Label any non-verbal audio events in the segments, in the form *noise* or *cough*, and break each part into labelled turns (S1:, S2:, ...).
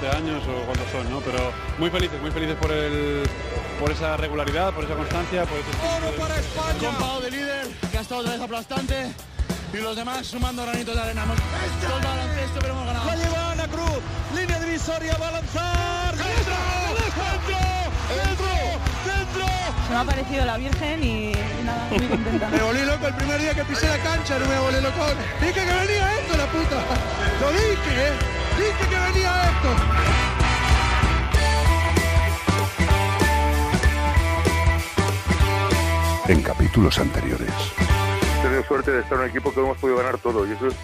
S1: 12 años o cuántos son, ¿no? Pero muy felices, muy felices por el por esa regularidad, por esa constancia, por ese
S2: Oro para España. de líder, que ha estado otra vez aplastante. Y los demás sumando granitos de arena. Hemos todo el baloncesto, pero hemos ganado.
S3: La lleva Ana Cruz, línea divisoria, va a lanzar. ¡Dentro! ¡Dentro! ¡Dentro! ¡Dentro!
S4: Se me ha parecido la Virgen y, y nada, muy *laughs* contenta.
S2: Me volví loco el primer día que pisé la cancha, no me volví loco. Dije que venía esto, la puta. Lo dije, ¿eh? Dije que venía esto.
S5: En capítulos anteriores.
S6: He tenido suerte de estar en un equipo que hemos podido ganar todo. Y eso es,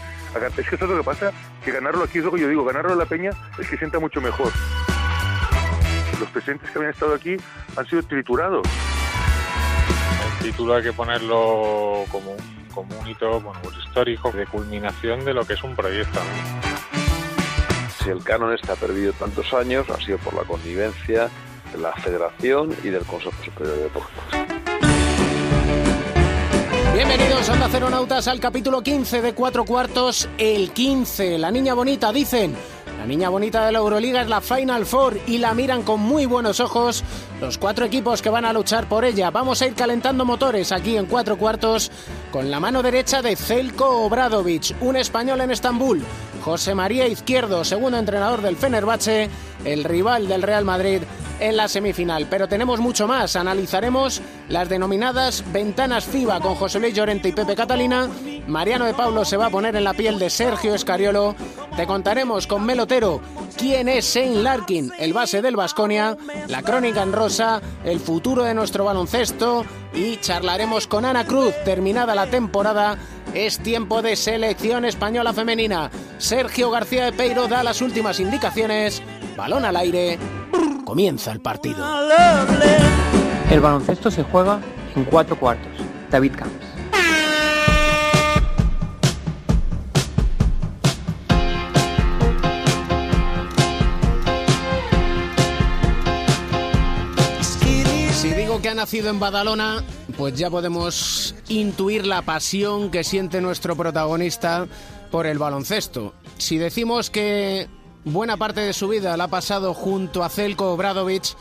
S6: es que eso es lo que pasa, que ganarlo aquí es lo que yo digo, ganarlo en la peña es que sienta mucho mejor. Los presentes que habían estado aquí han sido triturados.
S7: El título hay que ponerlo como un, como un hito bueno, pues histórico de culminación de lo que es un proyecto. ¿no?
S8: Si el canon está perdido tantos años, ha sido por la connivencia de la Federación y del Consejo Superior de Deportes.
S9: Bienvenidos Onda Ceronautas al capítulo 15 de Cuatro Cuartos, el 15. La niña bonita, dicen. La niña bonita de la Euroliga es la Final Four y la miran con muy buenos ojos los cuatro equipos que van a luchar por ella. Vamos a ir calentando motores aquí en Cuatro Cuartos con la mano derecha de Zelko Obradovic, un español en Estambul. José María Izquierdo, segundo entrenador del Fenerbahce, el rival del Real Madrid en la semifinal. Pero tenemos mucho más. Analizaremos las denominadas ventanas FIBA con José Luis Llorente y Pepe Catalina. Mariano de Pablo se va a poner en la piel de Sergio Escariolo. Te contaremos con Melotero quién es Shane Larkin, el base del Vasconia, la crónica en rosa, el futuro de nuestro baloncesto y charlaremos con Ana Cruz. Terminada la temporada, es tiempo de selección española femenina. Sergio García de Peiro da las últimas indicaciones. Balón al aire. Comienza el partido.
S10: El baloncesto se juega en cuatro cuartos. David Camps.
S9: Si digo que ha nacido en Badalona, pues ya podemos intuir la pasión que siente nuestro protagonista por el baloncesto. Si decimos que buena parte de su vida la ha pasado junto a Zelko Obradovic,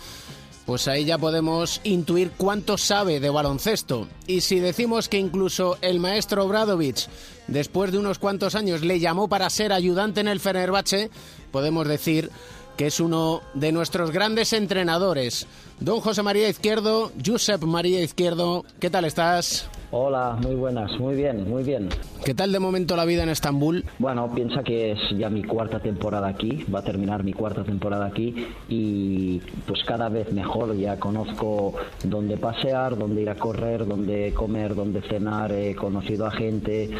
S9: pues ahí ya podemos intuir cuánto sabe de baloncesto. Y si decimos que incluso el maestro Obradovic, después de unos cuantos años, le llamó para ser ayudante en el Fenerbahce, podemos decir que es uno de nuestros grandes entrenadores. Don José María Izquierdo, Josep María Izquierdo, ¿qué tal estás?
S11: Hola, muy buenas, muy bien, muy bien.
S9: ¿Qué tal de momento la vida en Estambul?
S11: Bueno, piensa que es ya mi cuarta temporada aquí, va a terminar mi cuarta temporada aquí y pues cada vez mejor, ya conozco dónde pasear, dónde ir a correr, dónde comer, dónde cenar, he conocido a gente.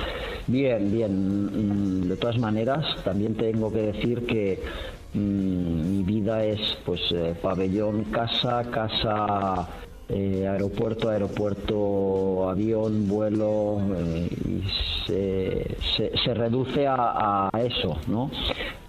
S11: Bien, bien, de todas maneras, también tengo que decir que mm, mi vida es pues eh, pabellón, casa, casa eh, aeropuerto, aeropuerto, avión, vuelo, eh, y se, se, reduce a, a, eso, ¿no?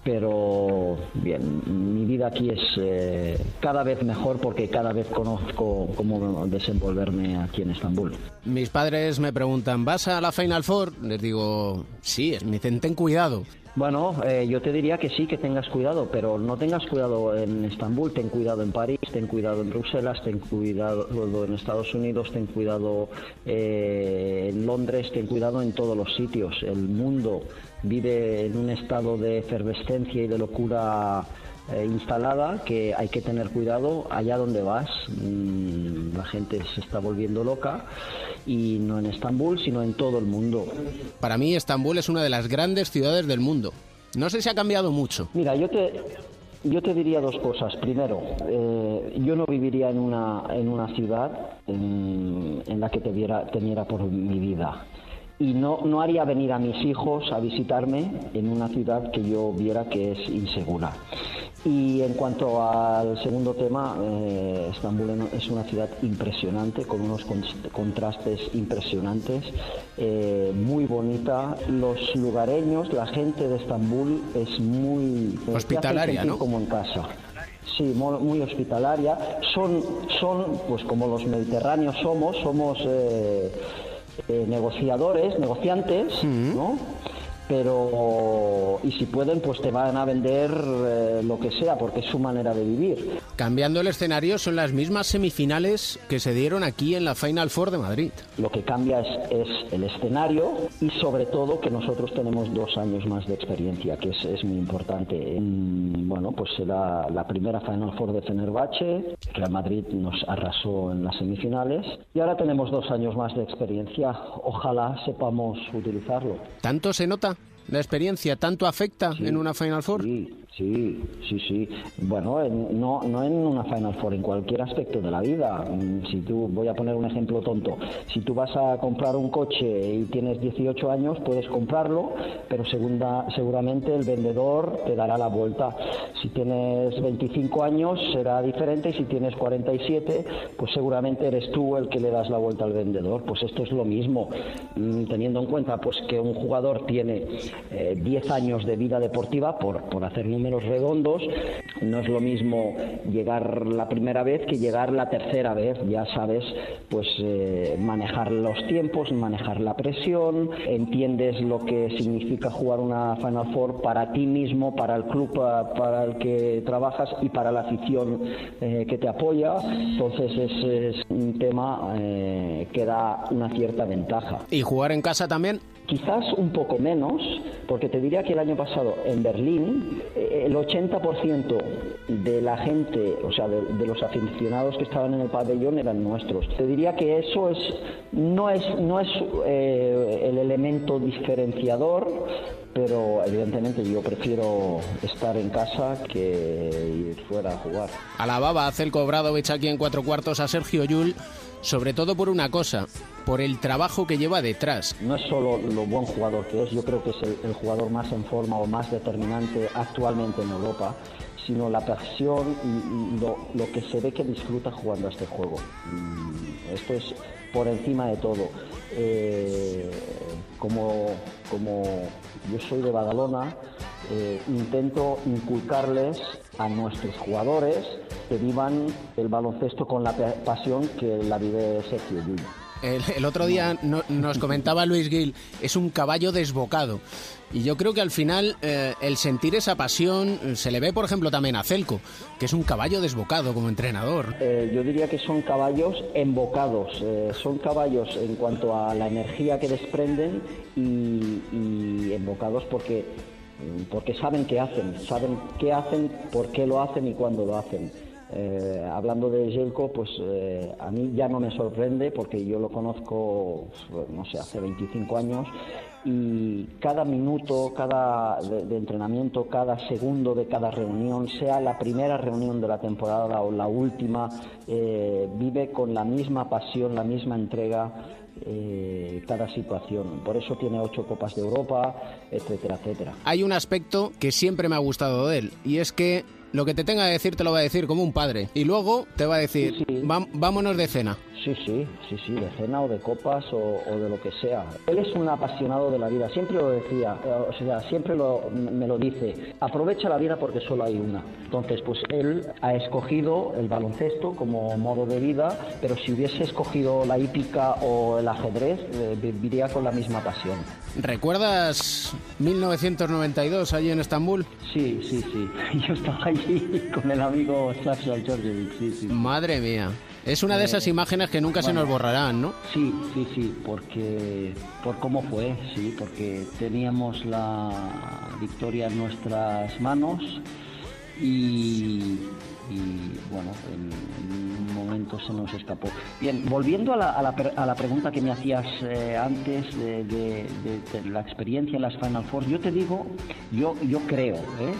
S11: Pero bien, mi vida aquí es eh, cada vez mejor porque cada vez conozco cómo desenvolverme aquí en Estambul.
S9: Mis padres me preguntan, ¿vas a la Final Four? Les digo, sí, me dicen, ten cuidado.
S11: Bueno, eh, yo te diría que sí, que tengas cuidado, pero no tengas cuidado en Estambul, ten cuidado en París, ten cuidado en Bruselas, ten cuidado en Estados Unidos, ten cuidado eh, en Londres, ten cuidado en todos los sitios. El mundo vive en un estado de efervescencia y de locura eh, instalada que hay que tener cuidado allá donde vas. Mm, la gente se está volviendo loca y no en Estambul, sino en todo el mundo.
S9: Para mí Estambul es una de las grandes ciudades del mundo. No sé si ha cambiado mucho.
S11: Mira, yo te, yo te diría dos cosas. Primero, eh, yo no viviría en una, en una ciudad en, en la que te viera, temiera por mi vida. Y no, no haría venir a mis hijos a visitarme en una ciudad que yo viera que es insegura. Y en cuanto al segundo tema, eh, Estambul es una ciudad impresionante, con unos contrastes impresionantes, eh, muy bonita. Los lugareños, la gente de Estambul es muy...
S9: Hospitalaria, ¿no?
S11: Como en casa. Sí, muy hospitalaria. Son, son, pues como los mediterráneos somos, somos eh, eh, negociadores, negociantes, ¿no? Pero y si pueden pues te van a vender eh, lo que sea porque es su manera de vivir.
S9: Cambiando el escenario son las mismas semifinales que se dieron aquí en la Final Four de Madrid.
S11: Lo que cambia es, es el escenario y sobre todo que nosotros tenemos dos años más de experiencia, que es, es muy importante. Mm, bueno, pues será la primera Final Four de Fenerbahce, Real Madrid nos arrasó en las semifinales y ahora tenemos dos años más de experiencia. Ojalá sepamos utilizarlo.
S9: ¿Tanto se nota? ¿La experiencia tanto afecta
S11: Sí.
S9: en una Final Four?
S11: Sí, sí, sí, sí. Bueno, en- no, no en una Final Four, en cualquier aspecto de la vida. Mm, Si tú, voy a poner un ejemplo tonto, si tú vas a comprar un coche y tienes 18 años, puedes comprarlo, pero segunda, seguramente el vendedor te dará la vuelta. Si tienes 25 años será diferente y si tienes 47, pues seguramente eres tú el que le das la vuelta al vendedor. Pues esto es lo mismo, Mm, teniendo en cuenta pues que un jugador tiene eh, 10 años de vida deportiva, por, por hacer números redondos, no es lo mismo llegar la primera vez que llegar la tercera vez. Ya sabes, pues eh, manejar los tiempos, manejar la presión, entiendes lo que significa jugar una Final Four para ti mismo, para el club pa- para el que trabajas y para la afición eh, que te apoya. Entonces es, es un tema eh, que da una cierta ventaja.
S9: ¿Y jugar en casa también?
S11: Quizás un poco menos, porque te diría que el año pasado en Berlín eh, el 80% de la gente, o sea, de, los aficionados que estaban en el pabellón eran nuestros. Te diría que eso es no es no es eh, el elemento diferenciador, pero evidentemente yo prefiero estar en casa que ir fuera a jugar.
S9: Alababa a Celko Obradovic aquí en cuatro cuartos a Sergio Yul, sobre todo por una cosa, por el trabajo que lleva detrás.
S11: No es solo lo buen jugador que es, yo creo que es el, el jugador más en forma o más determinante actualmente en Europa, sino la pasión y, y lo, lo que se ve que disfruta jugando a este juego. Mm, Esto es por encima de todo. Eh, como, como yo soy de Badalona, eh, intento inculcarles a nuestros jugadores que vivan el baloncesto con la pa- pasión que la vive Sergio Llull.
S9: El, el otro día no- nos comentaba Luis Gil, es un caballo desbocado. Y yo creo que al final eh, el sentir esa pasión eh, se le ve, por ejemplo, también a Celco, que es un caballo desbocado como entrenador.
S11: Eh, yo diría que son caballos embocados, eh, son caballos en cuanto a la energía que desprenden y, y embocados porque, porque saben qué hacen, saben qué hacen, por qué lo hacen y cuándo lo hacen. Eh, hablando de Jelko, pues eh, a mí ya no me sorprende porque yo lo conozco, no sé, hace 25 años y cada minuto, cada de, de entrenamiento, cada segundo de cada reunión, sea la primera reunión de la temporada o la última, eh, vive con la misma pasión, la misma entrega eh, cada situación. Por eso tiene ocho copas de Europa, etcétera, etcétera.
S9: Hay un aspecto que siempre me ha gustado de él, y es que lo que te tenga que decir te lo va a decir como un padre. Y luego te va a decir, "Vam- vámonos de cena.
S11: Sí, sí, sí, sí, de cena o de copas o, o de lo que sea. Él es un apasionado de la vida, siempre lo decía, o sea, siempre lo, me lo dice, aprovecha la vida porque solo hay una. Entonces, pues él ha escogido el baloncesto como modo de vida, pero si hubiese escogido la hípica o el ajedrez, eh, viviría con la misma pasión.
S9: ¿Recuerdas 1992 allí en Estambul?
S11: Sí, sí, sí. *laughs* Yo estaba allí *laughs* con el amigo Sasha Georgievic, sí, sí.
S9: Madre mía. Es una de
S11: Eh,
S9: esas imágenes que nunca se nos borrarán, ¿no?
S11: Sí, sí, sí, porque por cómo fue, sí, porque teníamos la victoria en nuestras manos y, y, bueno, en, un momento se nos escapó. Bien, volviendo a la, a la, a la pregunta que me hacías eh, antes de, de- de- de la experiencia en las Final Four, yo te digo, yo, yo creo, ¿eh?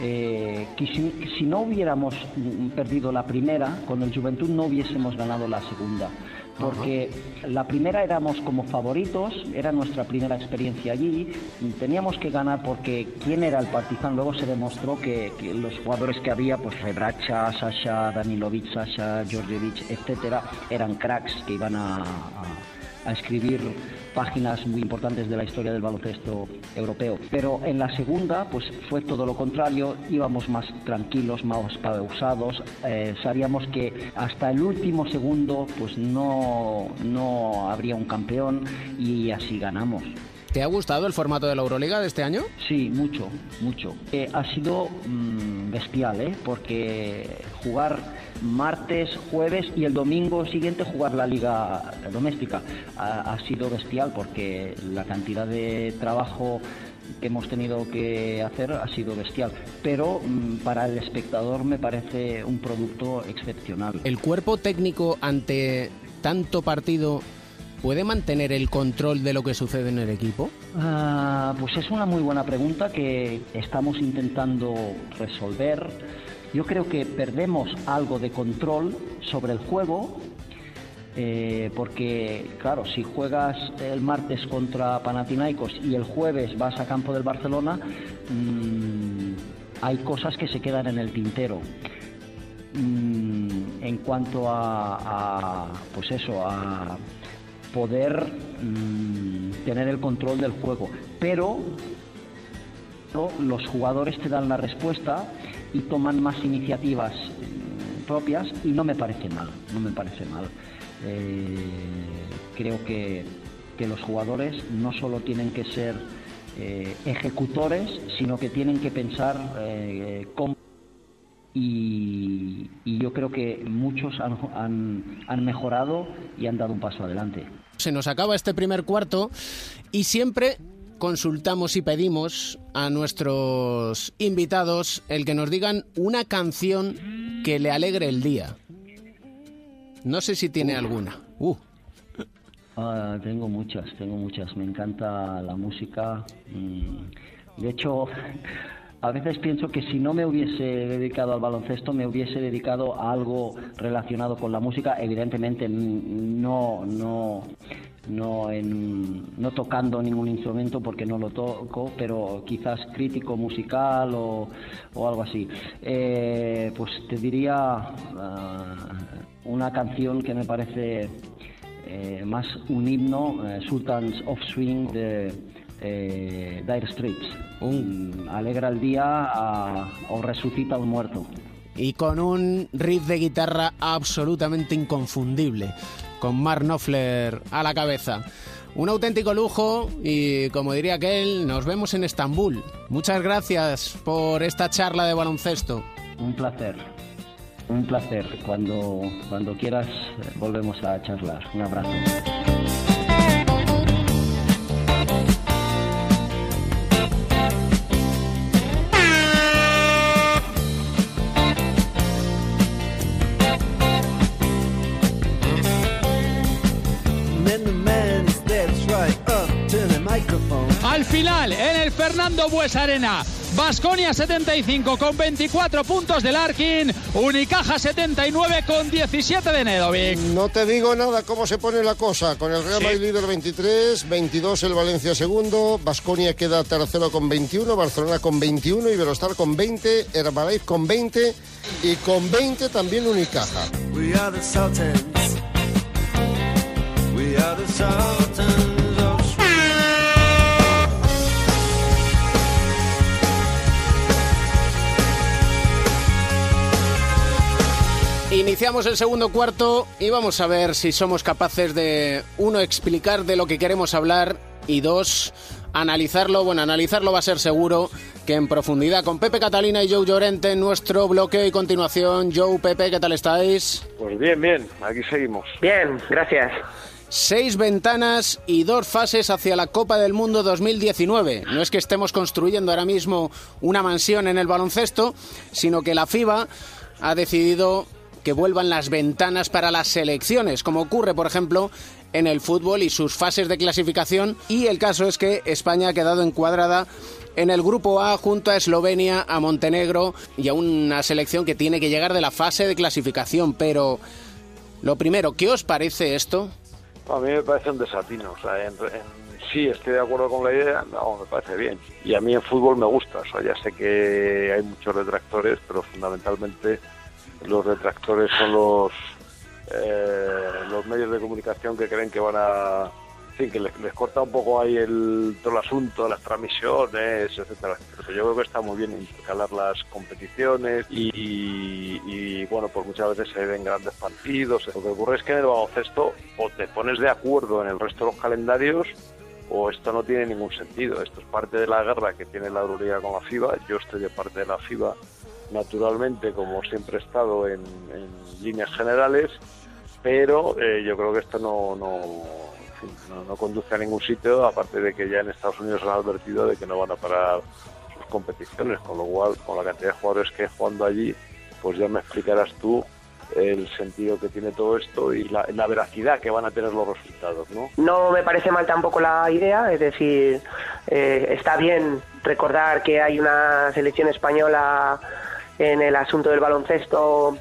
S11: Eh, que si, si no hubiéramos perdido la primera, con el Juventud no hubiésemos ganado la segunda. Porque la primera éramos como favoritos, era nuestra primera experiencia allí, teníamos que ganar porque quién era el Partizan, luego se demostró que, que los jugadores que había, pues Rebracha, Sasha, Danilovic, Sasha, Georgievich, etcétera, eran cracks que iban a- a, a escribir páginas muy importantes de la historia del baloncesto europeo. Pero en la segunda, pues fue todo lo contrario, íbamos más tranquilos, más pausados, eh, sabíamos que hasta el último segundo, pues no, no habría un campeón y así ganamos.
S9: ¿Te ha gustado el formato de la Euroliga de este año?
S11: Sí, mucho, mucho. Eh, ha sido mm, bestial, ¿eh? Porque jugar martes, jueves y el domingo siguiente jugar la liga doméstica ha, ha sido bestial porque la cantidad de trabajo que hemos tenido que hacer ha sido bestial, pero mm, para el espectador me parece un producto excepcional.
S9: ¿El cuerpo técnico ante tanto partido puede mantener el control de lo que sucede en el equipo?
S11: Ah, pues es una muy buena pregunta que estamos intentando resolver. Yo creo que perdemos algo de control sobre el juego eh, porque, claro, si juegas el martes contra Panathinaikos y el jueves vas a campo del Barcelona, mmm, hay cosas que se quedan en el tintero. Mm, en cuanto a, a, pues eso, a poder mmm, tener el control del juego. Pero los jugadores te dan la respuesta y toman más iniciativas mm, propias y no me parece mal, no me parece mal. Eh, creo que, que, los jugadores no solo tienen que ser eh, ejecutores, sino que tienen que pensar eh, cómo. Y, y, yo creo que muchos han, han, han mejorado y han dado un paso adelante.
S9: Se nos acaba este primer cuarto y siempre consultamos y pedimos a nuestros invitados el que nos digan una canción que le alegre el día. No sé si tiene uh. alguna. Uh.
S11: Ah, tengo muchas, tengo muchas. Me encanta la música. Mm. De hecho, *laughs* a veces pienso que si no me hubiese dedicado al baloncesto, me hubiese dedicado a algo relacionado con la música. Evidentemente, no, no, no, en, no tocando ningún instrumento porque no lo toco, pero quizás crítico musical o, o algo así. Eh, pues te diría uh, una canción que me parece eh, más un himno, eh, Sultans of Swing de eh, Dire Straits. Un... Alegra el día o resucita a un muerto.
S9: Y con un riff de guitarra absolutamente inconfundible con Mark Knopfler a la cabeza. Un auténtico lujo y, como diría aquel, nos vemos en Estambul. Muchas gracias por esta charla de baloncesto.
S11: Un placer, un placer. Cuando, cuando quieras volvemos a charlar. Un abrazo.
S12: Fernando Bues Arena, Basconia 75 con 24 puntos del Arkin, Unicaja 79 con 17 de Nedovic.
S13: No te digo nada cómo se pone la cosa, con el Real Madrid sí. líder 23, 22 el Valencia segundo, Basconia queda tercero con 21, Barcelona con 21, Iberostar con 20, Herbalife con 20 y con 20 también Unicaja. We are the Sultans. We are the Sultans.
S9: Iniciamos el segundo cuarto y vamos a ver si somos capaces de, uno, explicar de lo que queremos hablar y dos, analizarlo. Bueno, analizarlo va a ser seguro que en profundidad con Pepe Catalina y Joe Llorente en nuestro bloqueo y continuación. Joe, Pepe, ¿qué tal estáis?
S8: Pues bien, bien, aquí seguimos.
S14: Bien, gracias.
S9: Seis ventanas y dos fases hacia la Copa del Mundo 2019. No es que estemos construyendo ahora mismo una mansión en el baloncesto, sino que la FIBA ha decidido que vuelvan las ventanas para las selecciones, como ocurre, por ejemplo, en el fútbol y sus fases de clasificación. Y el caso es que España ha quedado encuadrada en el grupo A junto a Eslovenia, a Montenegro y a una selección que tiene que llegar de la fase de clasificación. Pero lo primero, ¿qué os parece esto?
S8: A mí me parece un desatino. O sea, en, en, sí, estoy de acuerdo con la idea, no, me parece bien. Y a mí en fútbol me gusta. O sea, ya sé que hay muchos detractores, pero fundamentalmente los detractores son los eh, los medios de comunicación que creen que van a sí, que les, les, corta un poco ahí el todo el asunto las transmisiones etcétera pero yo creo que está muy bien intercalar las competiciones y, y, bueno pues muchas veces se ven grandes partidos lo que ocurre es que en el baloncesto o te pones de acuerdo en el resto de los calendarios o esto no tiene ningún sentido. Esto es parte de la guerra que tiene la Euroliga con la FIBA. Yo estoy de parte de la FIBA, naturalmente, como siempre he estado en, líneas generales, pero eh, yo creo que esto no, no, no, conduce a ningún sitio, aparte de que ya en Estados Unidos han advertido de que no van a parar sus competiciones, con lo cual, con la cantidad de jugadores que jugando allí, pues ya me explicarás tú el sentido que tiene todo esto y la, la veracidad que van a tener los resultados, ¿no?
S14: No me parece mal tampoco la idea, es decir, eh, está bien recordar que hay una selección española en el asunto del baloncesto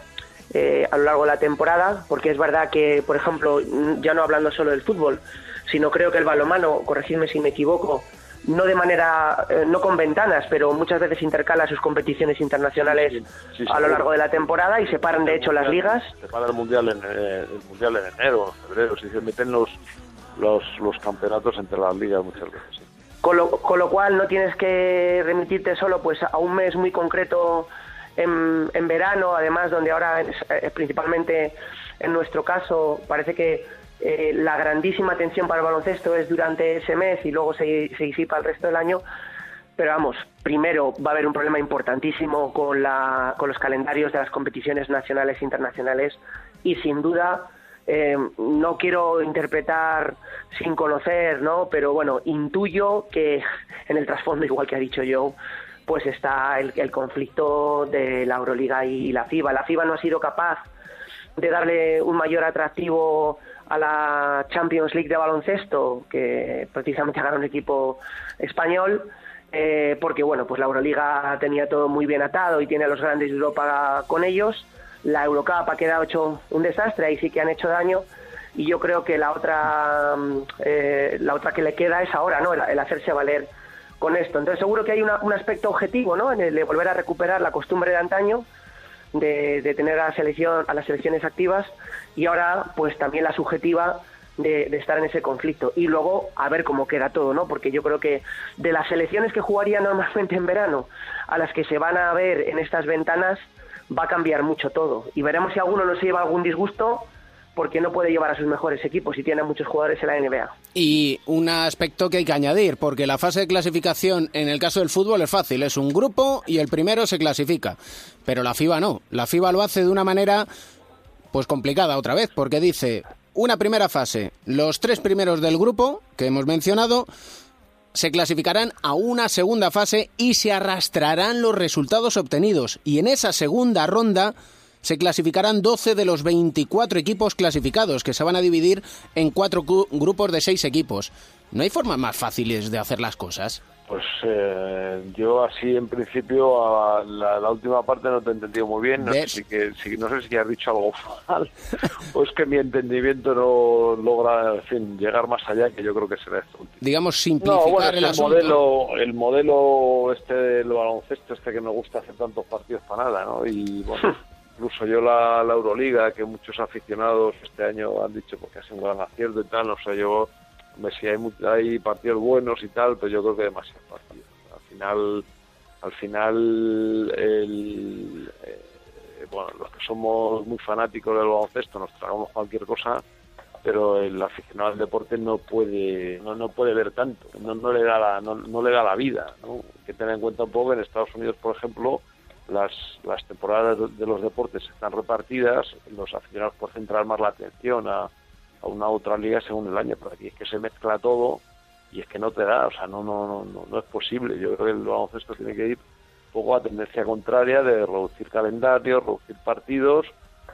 S14: eh, a lo largo de la temporada, porque es verdad que, por ejemplo, ya no hablando solo del fútbol, sino creo que el balonmano, corregidme si me equivoco, no de manera, eh, no con ventanas, pero muchas veces intercala sus competiciones internacionales
S8: Sí, sí,
S14: a lo largo de la temporada y separan de hecho las ligas.
S8: Se para el mundial en eh, el mundial en enero, en febrero, si se meten los los, los campeonatos entre las ligas muchas veces. sí.
S14: Con lo, con lo cual no tienes que remitirte solo pues a un mes muy concreto en, verano, además donde ahora eh, principalmente en nuestro caso parece que eh, la grandísima atención para el baloncesto es durante ese mes y luego se, disipa el resto del año. Pero vamos, primero va a haber un problema importantísimo con, la, con los calendarios de las competiciones nacionales e internacionales y sin duda eh, no quiero interpretar sin conocer, ¿no? Pero bueno, intuyo que en el trasfondo, igual que ha dicho Joe, pues está el, conflicto de la Euroliga y la FIBA. La FIBA no ha sido capaz de darle un mayor atractivo a la Champions League de baloncesto, que precisamente gana un equipo español, eh, porque bueno, pues la Euroliga tenía todo muy bien atado y tiene a los grandes de Europa con ellos. La Eurocup ha quedado hecho un desastre, ahí sí que han hecho daño. Y yo creo que la otra, mm, eh, la otra que le queda es ahora, ¿no? El hacerse valer con esto. Entonces seguro que hay una- un aspecto objetivo, ¿no? En el de volver a recuperar la costumbre de antaño, de, de tener a la selección, a las selecciones activas y ahora pues también la subjetiva de, de estar en ese conflicto y luego a ver cómo queda todo, ¿no? Porque yo creo que de las selecciones que jugarían *laughs* normalmente en verano a las que se van a ver en estas ventanas va a cambiar mucho todo y veremos si alguno no se lleva algún disgusto porque no puede llevar a sus mejores equipos y tiene muchos jugadores en la NBA.
S9: Y un aspecto que hay que añadir, porque la fase de clasificación en el caso del fútbol es fácil, es un grupo y el primero se clasifica. Pero la FIBA no, la FIBA lo hace de una manera pues complicada otra vez, porque dice una primera fase, los tres primeros del grupo que hemos mencionado se clasificarán a una segunda fase y se arrastrarán los resultados obtenidos. Y en esa segunda ronda se clasificarán 12 de los 24 equipos clasificados, que se van a dividir en cuatro cu- grupos de seis equipos. ¿No hay formas más fáciles de hacer las cosas?
S8: Pues eh, yo así en principio a la, la última parte no te he entendido muy bien, no sé, si que, si, no sé si has dicho algo mal *laughs* o es que mi entendimiento no logra en fin, llegar más allá que yo creo que será esto.
S9: Digamos, simplificar
S8: No, bueno,
S9: el
S8: que el
S9: asunto.
S8: modelo, el modelo este del baloncesto, este que me gusta hacer tantos partidos para nada, ¿no? Y bueno, *laughs* incluso yo la, la Euroliga, que muchos aficionados este año han dicho porque ha sido un gran acierto y tal, no sé, yo, si hay, hay partidos buenos y tal, pero yo creo que demasiados partidos. Al final, al final, el, eh, bueno, los que somos muy fanáticos del baloncesto nos tragamos cualquier cosa, pero el aficionado al deporte no puede no, no puede ver tanto no, no le da la no, no le da la vida ¿no? hay que tener en cuenta un poco que en Estados Unidos por ejemplo las las temporadas de los deportes están repartidas los aficionados pueden centrar más la atención a, a una u otra liga según el año pero aquí es que se mezcla todo y es que no te da o sea no no no no, no es posible. Yo creo que el baloncesto tiene que ir un poco a tendencia contraria de reducir calendarios reducir partidos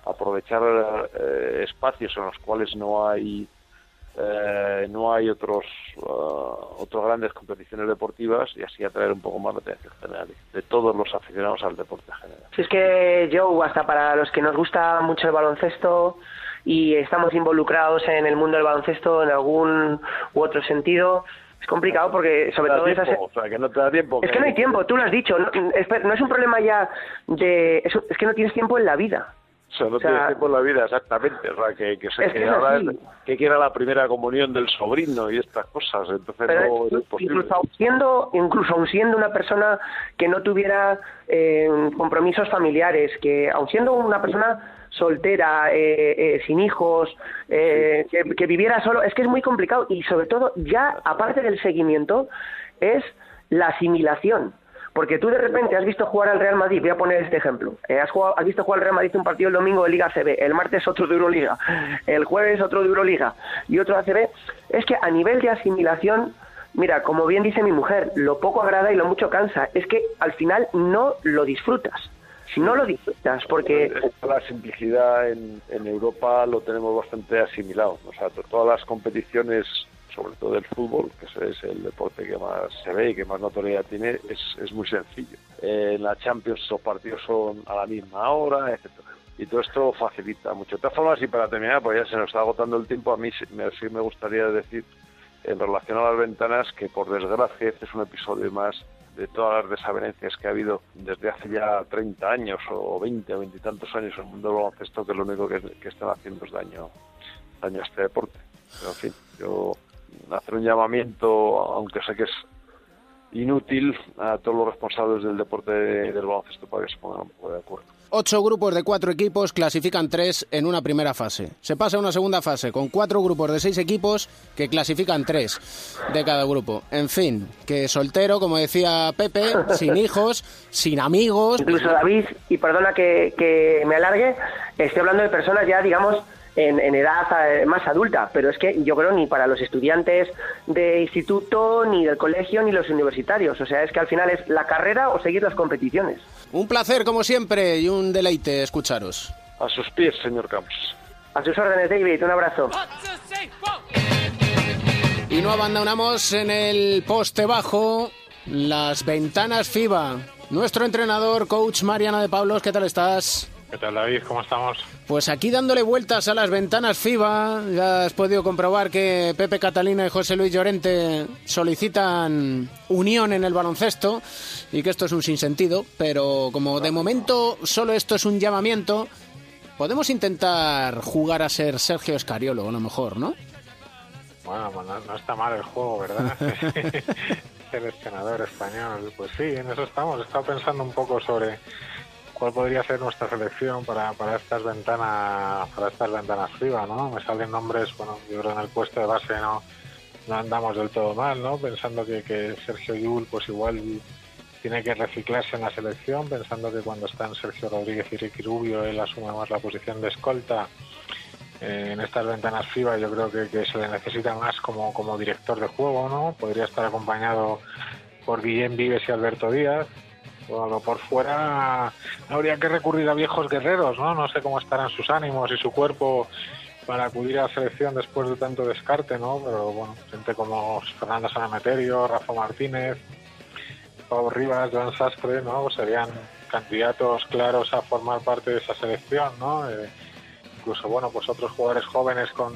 S8: aprovechar eh, espacios en los cuales no hay eh, no hay otros uh, otras grandes competiciones deportivas y así atraer un poco más la atención general de todos los aficionados al deporte en general.
S14: Si es que Joe, hasta para los que nos gusta mucho el baloncesto y estamos involucrados en el mundo del baloncesto en algún u otro sentido, es complicado porque sobre
S8: No
S14: todo
S8: da
S14: esas...
S8: tiempo, o sea, que no te da tiempo.
S14: Es que no hay tiempo, tú lo has dicho, no, es, no es un problema ya de... Es que no tienes tiempo en la vida.
S8: O sea, no
S14: O sea,
S8: tienes tiempo en la vida, exactamente. O sea, que, que, se-
S14: que
S8: ahora que quiera la primera comunión del sobrino y estas cosas. Entonces
S14: Pero
S8: no
S14: es- incluso aun siendo incluso aun siendo una persona que no tuviera eh, compromisos familiares que aun siendo una persona soltera eh, eh, sin hijos eh, que, que viviera solo es que es muy complicado y sobre todo ya aparte del seguimiento es la asimilación porque tú de repente has visto jugar al Real Madrid, voy a poner este ejemplo, eh, has, visto jugar al Real Madrid un partido el domingo de Liga CB, el martes otro de Euroliga, el jueves otro de Euroliga y otro de ACB, es que a nivel de asimilación, mira, como bien dice mi mujer, lo poco agrada y lo mucho cansa, es que al final no lo disfrutas, no lo disfrutas, porque...
S8: La simplicidad en, en Europa lo tenemos bastante asimilado. O sea, to- todas las competiciones, sobre todo el fútbol, que es- el deporte que más se ve y que más notoriedad tiene, es, es muy sencillo. Eh, en la Champions los partidos son a la misma hora, etcétera. Y todo esto facilita mucho. De todas formas, y para terminar, pues ya se nos está agotando el tiempo, a mí sí me, sí me gustaría decir, en relación a las ventanas, que por desgracia este es un episodio más de todas las desavenencias que ha habido desde hace ya 30 años o 20 o 20 y tantos años en el mundo del baloncesto, que lo único que, que están haciendo es daño, daño a este deporte. Pero en fin, yo hacer un llamamiento, aunque sé que es inútil, a todos los responsables del deporte del baloncesto para que se pongan un poco de acuerdo.
S9: Ocho grupos de cuatro equipos clasifican tres en una primera fase. Se pasa a una segunda fase con cuatro grupos de seis equipos que clasifican tres de cada grupo. En fin, que soltero, como decía Pepe, *laughs* sin hijos, sin amigos.
S14: Incluso David, y perdona que, que me alargue, estoy hablando de personas ya, digamos, en, en edad eh, más adulta, pero es que yo creo ni para los estudiantes de instituto, ni del colegio, ni los universitarios. O sea, es que al final es la carrera o seguir las competiciones.
S9: Un placer, como siempre, y un deleite escucharos.
S8: A sus pies, señor Campos.
S14: A sus órdenes, David, un abrazo.
S9: Y no abandonamos en el poste bajo las ventanas FIBA. Nuestro entrenador, coach Mariana de Pablos, ¿qué tal estás?
S7: ¿Qué tal, David? ¿Cómo estamos?
S9: Pues aquí dándole vueltas a las ventanas FIBA, ya has podido comprobar que Pepe Catalina y José Luis Llorente solicitan unión en el baloncesto y que esto es un sinsentido, pero como de momento solo esto es un llamamiento, podemos intentar jugar a ser Sergio Escariolo, a lo mejor, ¿no?
S7: Bueno, pues no, no está mal el juego, ¿verdad? *laughs* Seleccionador español. Pues sí, en eso estamos. He estado pensando un poco sobre cuál podría ser nuestra selección para, para estas ventanas para estas ventanas FIBA, ¿no? Me salen nombres, bueno, yo creo en el puesto de base no, no andamos del todo mal, ¿no? Pensando que, que Sergio Yul, pues igual tiene que reciclarse en la selección, pensando que cuando están Sergio Rodríguez y Ricky Rubio, él asume más la posición de escolta. Eh, en estas ventanas FIBA yo creo que, que se le necesita más como, como director de juego, ¿no? Podría estar acompañado por Guillem Vives y Alberto Díaz. Bueno, por fuera habría que recurrir a viejos guerreros, ¿no? No sé cómo estarán sus ánimos y su cuerpo para acudir a la selección después de tanto descarte, ¿no? Pero bueno, gente como Fernando Sanameterio, Rafa Martínez, Pablo Rivas, Joan Sastre, ¿no? Pues serían candidatos claros a formar parte de esa selección, ¿no? Eh, incluso, bueno, pues otros jugadores jóvenes con,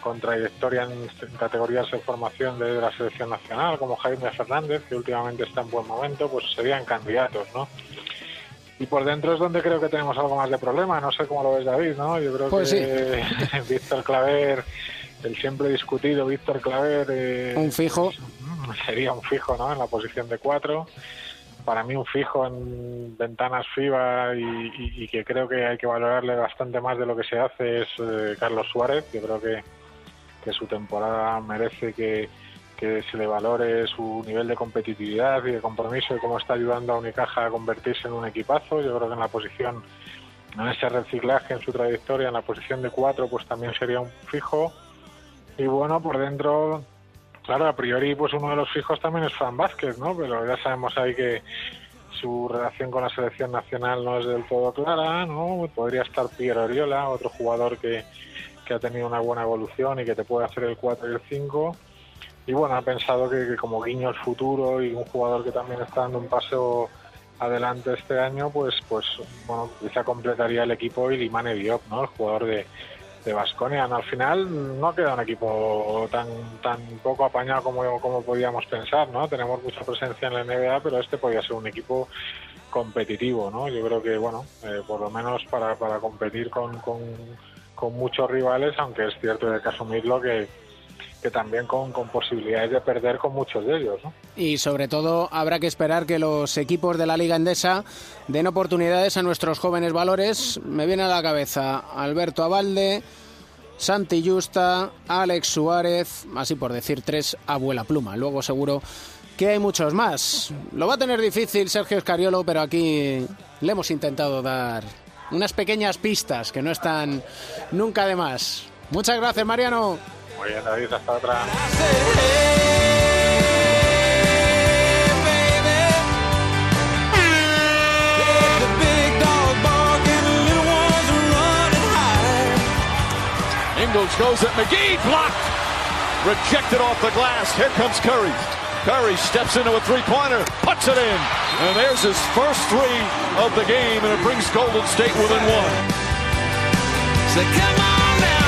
S7: con trayectoria en, categorías de formación de la selección nacional, como Jaime Fernández, que últimamente está en buen momento, pues serían candidatos, ¿no? Y por dentro es donde creo que tenemos algo más de problema, no sé cómo lo ves David, ¿no? Yo creo
S9: Pues
S7: que *laughs* Víctor Claver, el siempre discutido Víctor Claver... eh,
S9: Un fijo. *laughs*
S7: sería un fijo ¿no? en la posición de cuatro. Para mí un fijo en ventanas FIBA y, y- y que creo que hay que valorarle bastante más de lo que se hace es eh, Carlos Suárez. Yo creo que, que su temporada merece que, que se le valore su nivel de competitividad y de compromiso y cómo está ayudando a Unicaja a convertirse en un equipazo. Yo creo que en la posición, en ese reciclaje en su trayectoria, en la posición de cuatro, pues también sería un fijo. Y bueno, por dentro, claro, a priori, pues uno de los fijos también es Fran Vázquez, ¿no? Pero ya sabemos ahí que su relación con la selección nacional no es del todo clara, ¿no? Podría estar Piero Oriola, otro jugador que, que ha tenido una buena evolución y que te puede hacer el 4 y el 5. Y bueno, ha pensado que, como guiño al futuro y un jugador que también está dando un paso adelante este año, pues, pues bueno, quizá completaría el equipo y Limane Diop, ¿no? El jugador de, de Vasconia. Al final no queda un equipo tan tan poco apañado como, como podíamos pensar, ¿no? Tenemos mucha presencia en la NBA, pero este podría ser un equipo competitivo, ¿no? Yo creo que, bueno, eh, por lo menos para, para competir con, con muchos rivales, aunque es cierto hay que asumirlo que, que también con, con, posibilidades de perder con muchos de ellos. ¿no?
S9: Y sobre todo habrá que esperar que los equipos de la Liga Endesa den oportunidades a nuestros jóvenes valores. Me viene a la cabeza Alberto Abalde, Santi Justa, Alex Suárez, así por decir tres, abuela pluma. Luego seguro que hay muchos más. Lo va a tener difícil Sergio Escariolo, pero aquí le hemos intentado dar unas pequeñas pistas que no están nunca de más. Muchas gracias, Mariano.
S7: Muy bien, David, hasta otra.
S3: Ingles goes at McGee, blocked. Rejected off the glass. Here comes Curry. Curry steps into a three-pointer, puts it in. And there's his first three of the game, and it brings Golden State within one. So come on now.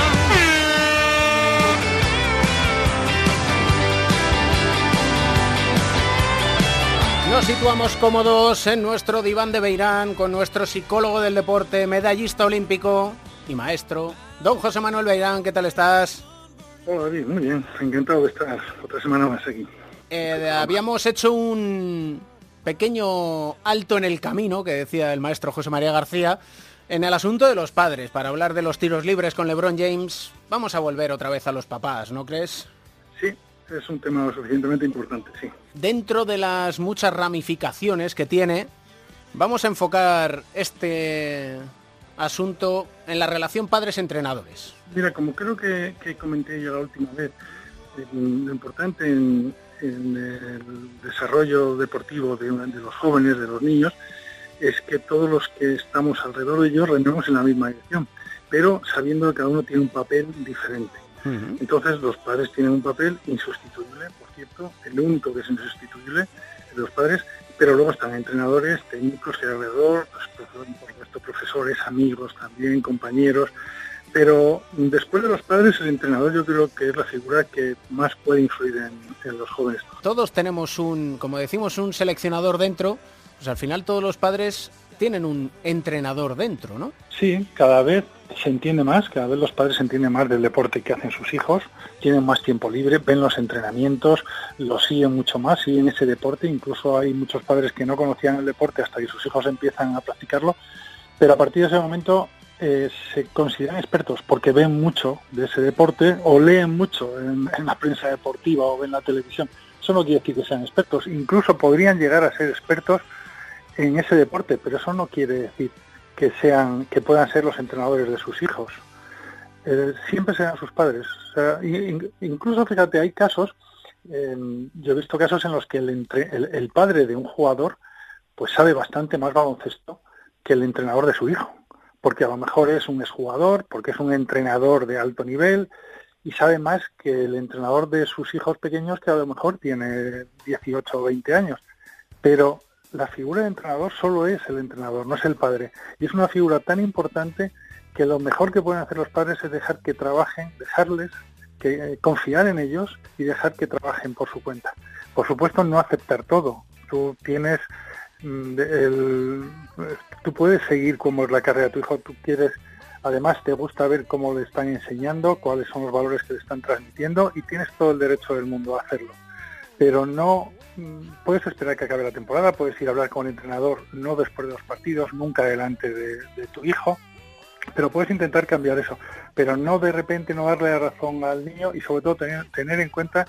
S9: Nos situamos cómodos en nuestro diván de Beirán con nuestro psicólogo del deporte, medallista olímpico y maestro, don José Manuel Beirán. ¿Qué tal estás?
S15: Hola, David, muy bien. Encantado de estar otra semana más aquí.
S9: Eh, habíamos hecho un pequeño alto en el camino, que decía el maestro José María García, en el asunto de los padres. Para hablar de los tiros libres con LeBron James, vamos a volver otra vez a los papás, ¿no crees?
S15: Sí, es un tema suficientemente importante, sí.
S9: Dentro de las muchas ramificaciones que tiene, vamos a enfocar este asunto en la relación padres-entrenadores.
S15: Mira, como creo que, que, comenté yo la última vez, lo importante en, en el desarrollo deportivo de, de, los jóvenes, de los niños, es que todos los que estamos alrededor de ellos rendemos en la misma dirección, pero sabiendo que cada uno tiene un papel diferente. Uh -huh. Entonces los padres tienen un papel insustituible, por cierto, el único que es insustituible de los padres, pero luego están entrenadores, técnicos hay alrededor, pues, por supuesto profesores, amigos también, compañeros, pero después de los padres, el entrenador yo creo que es la figura que más puede influir en, en, los jóvenes.
S9: Todos tenemos un, como decimos, un seleccionador dentro, pues al final todos los padres tienen un entrenador dentro, ¿no?
S15: Sí, cada vez se entiende más, cada vez los padres entienden más del deporte que hacen sus hijos, tienen más tiempo libre, ven los entrenamientos, lo siguen mucho más, siguen ese deporte, incluso hay muchos padres que no conocían el deporte hasta que sus hijos empiezan a practicarlo, pero a partir de ese momento eh, se consideran expertos porque ven mucho de ese deporte o leen mucho en, la prensa deportiva o ven la televisión. Eso no quiere decir que sean expertos, incluso podrían llegar a ser expertos en ese deporte, pero eso no quiere decir que sean, que puedan ser los entrenadores de sus hijos. Eh, siempre serán sus padres. Incluso fíjate, hay casos, eh, yo he visto casos en los que el, entre, el, el padre de un jugador pues sabe bastante más baloncesto que el entrenador de su hijo porque a lo mejor es un exjugador, porque es un entrenador de alto nivel y sabe más que el entrenador de sus hijos pequeños que a lo mejor tiene 18 o 20 años. Pero la figura de entrenador solo es el entrenador, no es el padre. Y es una figura tan importante que lo mejor que pueden hacer los padres es dejar que trabajen, dejarles, que eh, confiar en ellos y dejar que trabajen por su cuenta. Por supuesto, no aceptar todo. Tú tienes el, tú puedes seguir cómo es la carrera de tu hijo, tú quieres, además te gusta ver cómo le están enseñando, cuáles son los valores que le están transmitiendo y tienes todo el derecho del mundo a hacerlo. Pero no puedes esperar que acabe la temporada, puedes ir a hablar con el entrenador, no después de los partidos, nunca delante de, de tu hijo, pero puedes intentar cambiar eso, pero no de repente no darle la razón al niño y sobre todo tener, tener en cuenta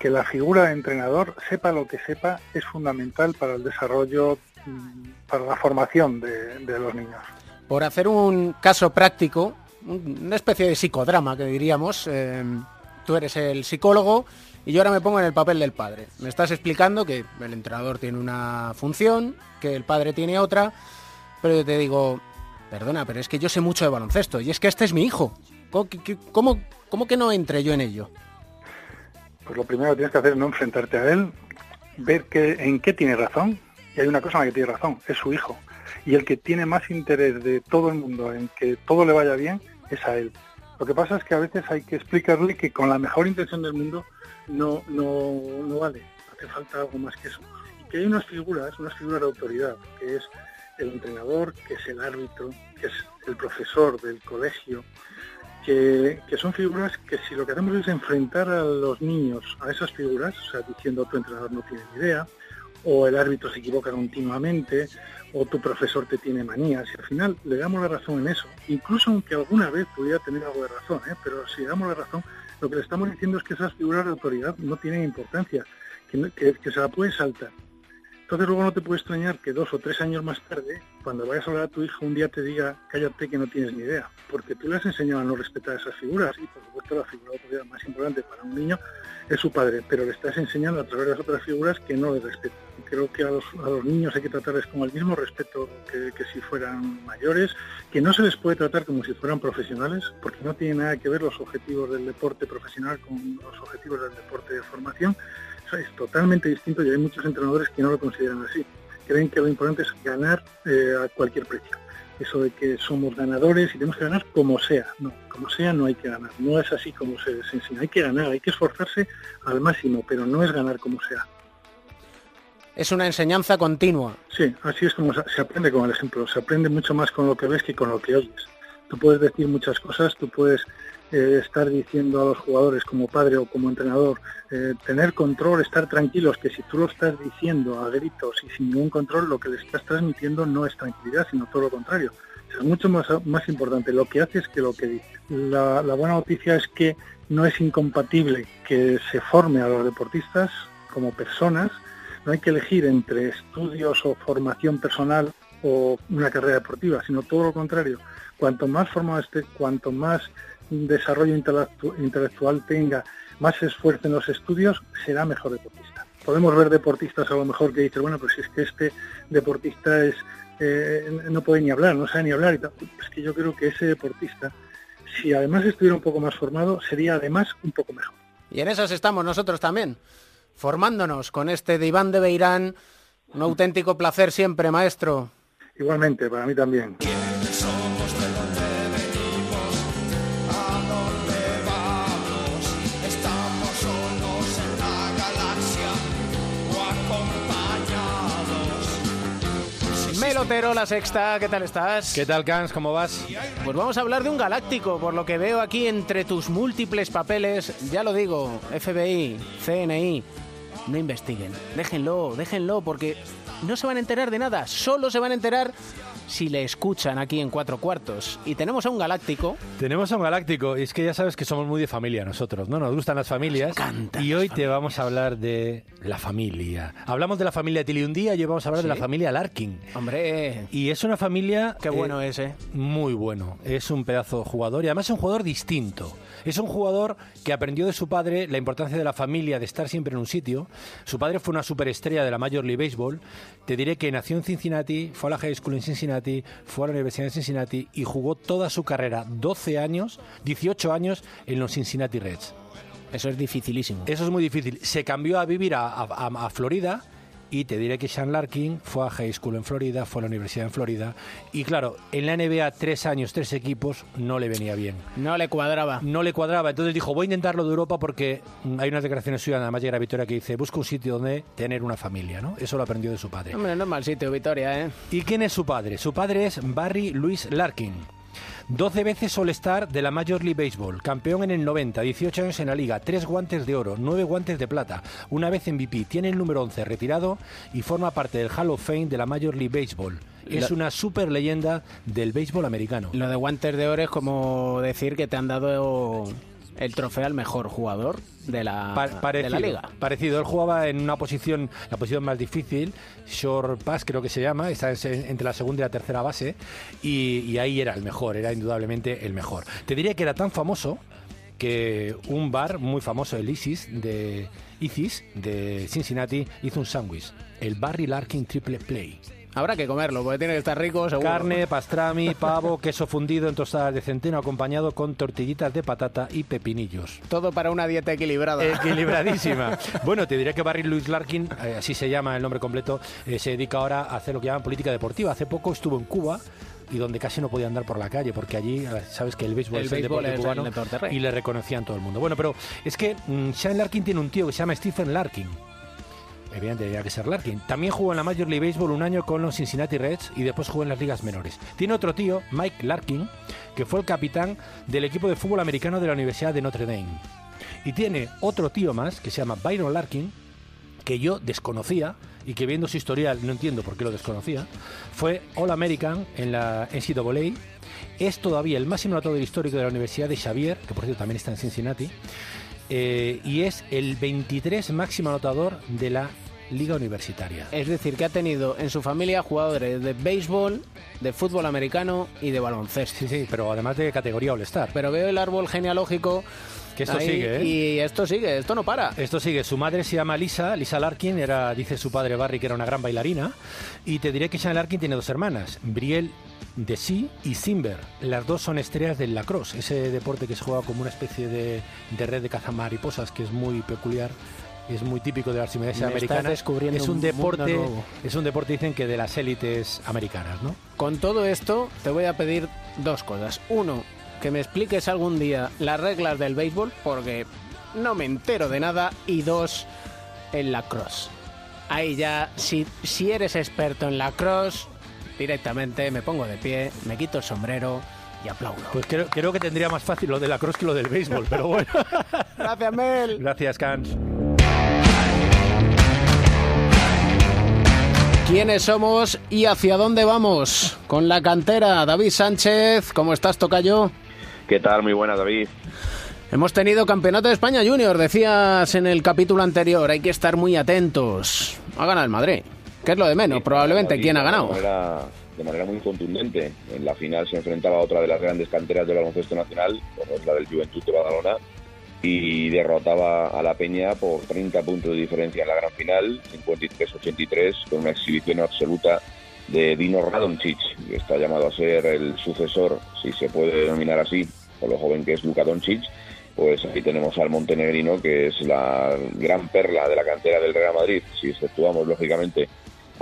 S15: que la figura de entrenador, sepa lo que sepa, es fundamental para el desarrollo, para la formación de, de los niños.
S9: Por hacer un caso práctico, una especie de psicodrama que diríamos, eh, tú eres el psicólogo y yo ahora me pongo en el papel del padre. Me estás explicando que el entrenador tiene una función, que el padre tiene otra, pero yo te digo, perdona, pero es que yo sé mucho de baloncesto y es que este es mi hijo. ¿Cómo, cómo, cómo que no entre yo en ello?
S15: Pues lo primero que tienes que hacer es no enfrentarte a él, ver que, en qué tiene razón, y hay una cosa en la que tiene razón, es su hijo. Y el que tiene más interés de todo el mundo en que todo le vaya bien es a él. Lo que pasa es que a veces hay que explicarle que con la mejor intención del mundo no, no, no vale, hace falta algo más que eso. Y que hay unas figuras, unas figuras de autoridad, que es el entrenador, que es el árbitro, que es el profesor del colegio, que, son figuras que si lo que hacemos es enfrentar a los niños a esas figuras, o sea, diciendo tu entrenador no tiene ni idea, o el árbitro se equivoca continuamente, o tu profesor te tiene manías, y al final le damos la razón en eso, incluso aunque alguna vez pudiera tener algo de razón, ¿eh? pero si le damos la razón, lo que le estamos diciendo es que esas figuras de autoridad no tienen importancia, que, que, que se la puede saltar. Entonces luego no te puede extrañar que dos o tres años más tarde, cuando vayas a hablar a tu hijo, un día te diga, cállate que no tienes ni idea, porque tú le has enseñado a no respetar esas figuras y por supuesto la figura más importante para un niño es su padre, pero le estás enseñando a través de las otras figuras que no le respetan. Creo que a los, niños hay que tratarles con el mismo respeto que si fueran mayores, que no se les puede tratar como si fueran profesionales, porque no tiene nada que ver los objetivos del deporte profesional con los objetivos del deporte de formación es totalmente distinto y hay muchos entrenadores que no lo consideran así. Creen que lo importante es ganar eh, a cualquier precio. Eso de que somos ganadores y tenemos que ganar como sea. No, como sea no hay que ganar. No es así como se, se enseña. Hay que ganar, hay que esforzarse al máximo, pero no es ganar como sea.
S9: Es una enseñanza continua.
S15: Sí, así es como se, se aprende con el ejemplo. Se aprende mucho más con lo que ves que con lo que oyes. Tú puedes decir muchas cosas, tú puedes eh, estar diciendo a los jugadores como padre o como entrenador, eh, tener control, estar tranquilos, que si tú lo estás diciendo a gritos y sin ningún control, lo que le estás transmitiendo no es tranquilidad, sino todo lo contrario. es mucho más, más importante lo que haces que lo que dices. La, la buena noticia es que no es incompatible que se forme a los deportistas como personas, no hay que elegir entre estudios o formación personal o una carrera deportiva, sino todo lo contrario. Cuanto más formado esté, cuanto más desarrollo intelectu intelectual tenga, más se esfuerce en los estudios, será mejor deportista. Podemos ver deportistas a lo mejor que dicen, bueno, pues si es que este deportista es eh, no puede ni hablar, no sabe ni hablar y tal. Es que yo creo que ese deportista, si además estuviera un poco más formado, sería además un poco mejor.
S9: Y en esas estamos nosotros también, formándonos con este de Iván de Beirán. Un auténtico placer siempre, maestro.
S15: Igualmente, para mí también.
S9: La sexta, ¿qué tal estás?
S16: ¿Qué tal, Cans? ¿Cómo vas?
S9: Pues vamos a hablar de un galáctico, por lo que veo aquí entre tus múltiples papeles. Ya lo digo, FBI, CNI, no investiguen. Déjenlo, déjenlo, porque no se van a enterar de nada. Solo se van a enterar si le escuchan aquí en cuatro cuartos. Y tenemos a un galáctico.
S16: Tenemos a un galáctico, y es que ya sabes que somos muy de familia nosotros, ¿no? Nos gustan las familias. y hoy te vamos a hablar de la familia. Hablamos de la familia Tilly un día y hoy vamos a hablar
S9: ¿Sí?
S16: de la familia Larkin.
S9: Hombre.
S16: Y es una familia.
S9: Qué bueno es, ¿eh?
S16: Muy bueno. Es un pedazo de jugador y además es un jugador distinto. Es un jugador que aprendió de su padre la importancia de la familia, de estar siempre en un sitio. Su padre fue una superestrella de la Major League Baseball. Te diré que nació en Cincinnati, fue a la high school en Cincinnati, fue a la Universidad de Cincinnati y jugó toda su carrera, 12 años, 18 años, en los Cincinnati Reds.
S9: Eso es dificilísimo.
S16: Eso es muy difícil. Se cambió a vivir a, a- a Florida y te diré que Sean Larkin fue a high school en Florida, fue a la universidad en Florida. Y claro, en la NBA tres años, tres equipos, no le venía bien.
S9: No le cuadraba.
S16: No le cuadraba. Entonces dijo, voy a intentarlo de Europa porque hay unas declaraciones suyas, nada más llega a Victoria, que dice, busca un sitio donde tener una familia, ¿no? Eso lo aprendió de su padre.
S9: Hombre, no es mal sitio, Vitoria, ¿eh?
S16: ¿Y quién es su padre? Su padre es Barry Louis Larkin. 12 veces All-Star de la Major League Baseball, campeón en el 90, 18 años en la liga, 3 guantes de oro, 9 guantes de plata, una vez MVP, tiene el número 11 retirado y forma parte del Hall of Fame de la Major League Baseball. Es una super leyenda del béisbol americano.
S9: Lo de guantes de oro es como decir que te han dado el trofeo al mejor jugador de la,
S16: Pa-
S9: de la liga.
S16: parecido. Él jugaba en una posición, la posición más difícil, short pass creo que se llama, está en- entre la segunda y la tercera base, y, y ahí era el mejor, era indudablemente el mejor. Te diría que era tan famoso que un bar muy famoso, el Isis, de Isis, de Cincinnati, hizo un sándwich, el Barry Larkin Triple Play.
S9: Habrá que comerlo, porque tiene que estar rico, seguro.
S16: Carne, *laughs* pastrami, pavo, queso fundido en tostadas de centeno acompañado con tortillitas de patata y pepinillos.
S9: Todo para una dieta equilibrada.
S16: Equilibradísima. *laughs* bueno, te diré que Barry Louis Larkin, eh, así se llama el nombre completo, eh, se dedica ahora a hacer lo que llaman política deportiva. Hace poco estuvo en Cuba y donde casi no podía andar por la calle, porque allí, eh, sabes que el béisbol
S9: El
S16: es el
S9: béisbol
S16: deporte
S9: es el
S16: cubano
S9: deporte
S16: y le reconocían todo el mundo. Bueno, pero es que mm, Shane Larkin tiene un tío que se llama Stephen Larkin. Evidentemente tenía que ser Larkin. También jugó en la Major League Baseball un año con los Cincinnati Reds y después jugó en las ligas menores. Tiene otro tío, Mike Larkin, que fue el capitán del equipo de fútbol americano de la Universidad de Notre Dame. Y tiene otro tío más que se llama Byron Larkin, que yo desconocía y que viendo su historial no entiendo por qué lo desconocía. Fue All American en la NCAA. Es todavía el máximo anotador histórico de la Universidad de Xavier, que por cierto también está en Cincinnati. Eh, y es el 23 máximo anotador de la liga universitaria.
S9: Es decir, que ha tenido en su familia jugadores de béisbol, de fútbol americano y de baloncesto.
S16: Sí, sí, pero además de categoría All-Star.
S9: Pero veo el árbol genealógico.
S16: Que esto
S9: ahí,
S16: sigue, ¿eh?
S9: Y esto sigue, esto no para.
S16: Esto sigue. Su madre se llama Lisa, Lisa Larkin, era, dice su padre Barry que era una gran bailarina. Y te diré que Shannon Larkin tiene dos hermanas, Brielle de Sí y Simber. Las dos son estrellas del lacrosse, ese deporte que se juega como una especie de, de red de cazamariposas que es muy peculiar. Es muy típico de la Archimedes
S9: Me estás
S16: americana.
S9: descubriendo
S16: es un,
S9: un
S16: deporte, es un deporte dicen que de las élites americanas, ¿no?
S9: Con todo esto, te voy a pedir dos cosas. Uno, que me expliques algún día las reglas del béisbol, porque no me entero de nada. Y dos, el lacrosse. Ahí ya, si, si eres experto en lacrosse, directamente me pongo de pie, me quito el sombrero y aplaudo.
S16: Pues creo, creo que tendría más fácil lo de lacrosse que lo del béisbol, pero bueno. *laughs*
S9: Gracias, Mel.
S16: Gracias, Cans.
S9: ¿Quiénes somos y hacia dónde vamos? Con la cantera, David Sánchez, ¿cómo estás, Tocayo?
S17: ¿Qué tal? Muy buena, David.
S9: Hemos tenido Campeonato de España Junior, decías en el capítulo anterior, hay que estar muy atentos. Ha ganado el Madrid, que es lo de menos, probablemente. ¿Quién ha
S17: de
S9: ganado?
S17: manera- de manera muy contundente. En la final se enfrentaba a otra de las grandes canteras del baloncesto nacional, como es la del Juventud de Badalona, y derrotaba a la Peña por 30 puntos de diferencia en la gran final, 53-83, con una exhibición absoluta de Dino Radončić, que está llamado a ser el sucesor, si se puede denominar así, por lo joven que es Luka Doncic. Pues aquí tenemos al montenegrino, que es la gran perla de la cantera del Real Madrid, si exceptuamos lógicamente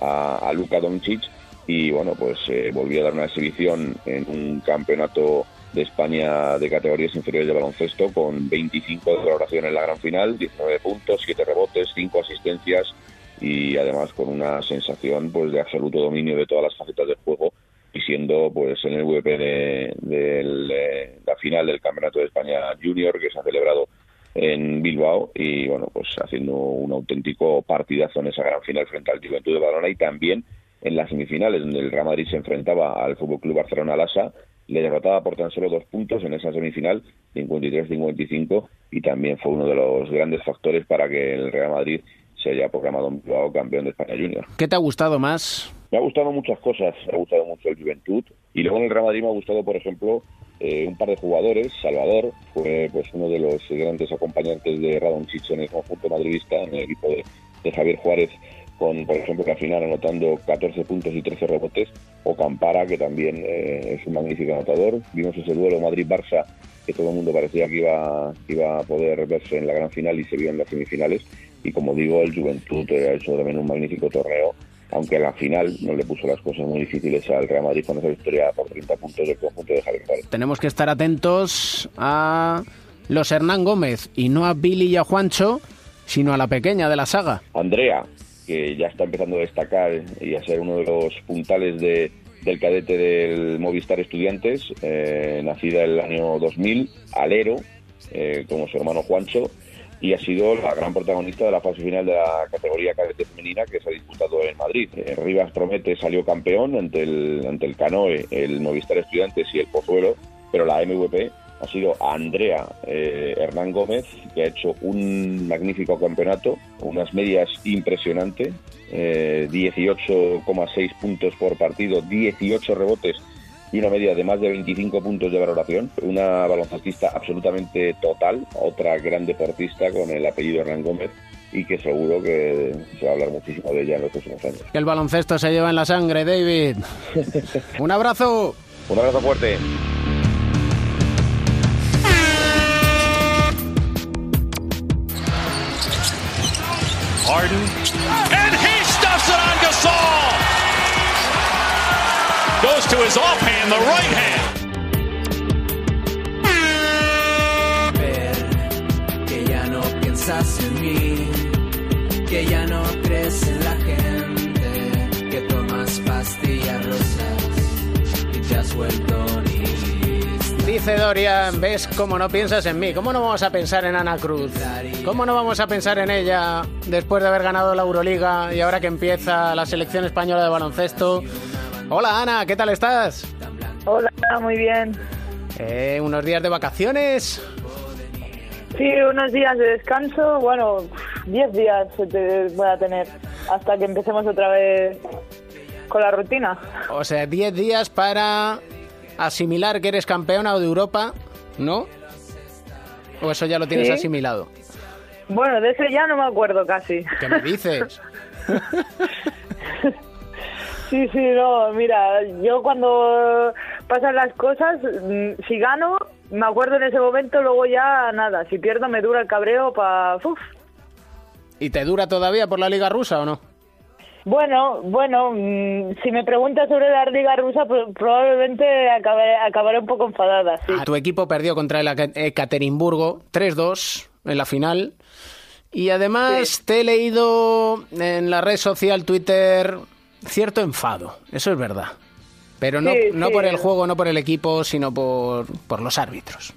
S17: a, a Luka Doncic y bueno pues eh, volvió a dar una exhibición en un campeonato de España de categorías inferiores de baloncesto con 25 de valoración en la gran final, 19 puntos, 7 rebotes, 5 asistencias y además con una sensación pues de absoluto dominio de todas las facetas del juego y siendo pues el MVP de, del, eh, la final del Campeonato de España Junior que se ha celebrado en Bilbao y bueno pues haciendo un auténtico partidazo en esa gran final frente al Juventud de Badalona y también en las semifinales donde el Real Madrid se enfrentaba al Fútbol Club Barcelona Lasa le derrotaba por tan solo dos puntos en esa semifinal 53-55 y también fue uno de los grandes factores para que el Real Madrid se haya proclamado en Bilbao campeón de España Junior.
S9: ¿Qué te ha gustado más?
S17: Me ha gustado muchas cosas, me ha gustado mucho el Juventud y luego en el Real Madrid me ha gustado, por ejemplo, eh, un par de jugadores. Salvador fue pues uno de los grandes acompañantes de Radončić en el conjunto madridista, en el equipo de, de Javier Juárez, con, por ejemplo, que al final anotando 14 puntos y 13 rebotes, o Campara, que también eh, es un magnífico anotador. Vimos ese duelo Madrid-Barça, que todo el mundo parecía que iba, iba a poder verse en la gran final y se vio en las semifinales. Y como digo, el Juventud eh, ha hecho también un magnífico torneo, aunque en la final no le puso las cosas muy difíciles al Real Madrid con esa victoria por 30 puntos del conjunto de Javier.
S9: Tenemos que estar atentos a los Hernán Gómez y no a Billy y a Juancho, sino a la pequeña de la saga.
S17: Andrea, que ya está empezando a destacar y a ser uno de los puntales de, del cadete del Movistar Estudiantes, eh, nacida el año 2000, alero, eh, como su hermano Juancho, y ha sido la gran protagonista de la fase final de la categoría cadete femenina que se ha disputado en Madrid. Eh, Rivas Promete salió campeón ante el, ante el Canoe, el Movistar Estudiantes y el Pozuelo, pero la MVP ha sido Andrea eh, Hernán Gómez, que ha hecho un magnífico campeonato, unas medias impresionantes, eh, 18,6 puntos por partido, 18 rebotes y una media de más de 25 puntos de valoración. Una baloncestista absolutamente total, otra gran deportista con el apellido Hernán Gómez y que seguro que se va a hablar muchísimo de ella en los próximos años.
S9: Que el baloncesto se lleva en la sangre, David. *laughs* Un abrazo.
S17: Un abrazo fuerte.
S3: Harden. To to his offhand, the right hand.
S18: que ya no piensas en mí, que ya no crees en la gente, que tomas pastillas rosas y te has vuelto nihilista.
S9: Dice Dorian, ¿ves cómo no piensas en mí? ¿Cómo no vamos a pensar en Ana Cruz? ¿Cómo no vamos a pensar en ella después de haber ganado la Euroliga y ahora que empieza la selección española de baloncesto? Hola Ana, ¿qué tal estás?
S19: Hola, muy bien.
S9: Eh, ¿Unos días de vacaciones?
S19: Sí, unos días de descanso, bueno, 10 días te voy a tener hasta que empecemos otra vez con la rutina.
S9: O sea, 10 días para asimilar que eres campeona de Europa, ¿no? ¿O eso ya lo tienes
S19: Sí.
S9: asimilado?
S19: Bueno, de ese ya no me acuerdo casi.
S9: ¿Qué me dices? *laughs*
S19: Sí, sí, no, mira, yo cuando pasan las cosas, mm, si gano, me acuerdo en ese momento, luego ya nada, si pierdo me dura el cabreo para...
S9: ¿Y te dura todavía por la Liga Rusa o no?
S19: Bueno, bueno, mm, si me preguntas sobre la liga rusa, probablemente acabaré, acabaré un poco enfadada, sí.
S9: Tu equipo perdió contra el Eka- Ekaterimburgo 3-2 en la final. Y además te he leído en la red social Twitter cierto enfado, eso es verdad. Pero no,
S19: Sí,
S9: no
S19: sí.
S9: por el juego, no por el equipo, sino por, por los árbitros.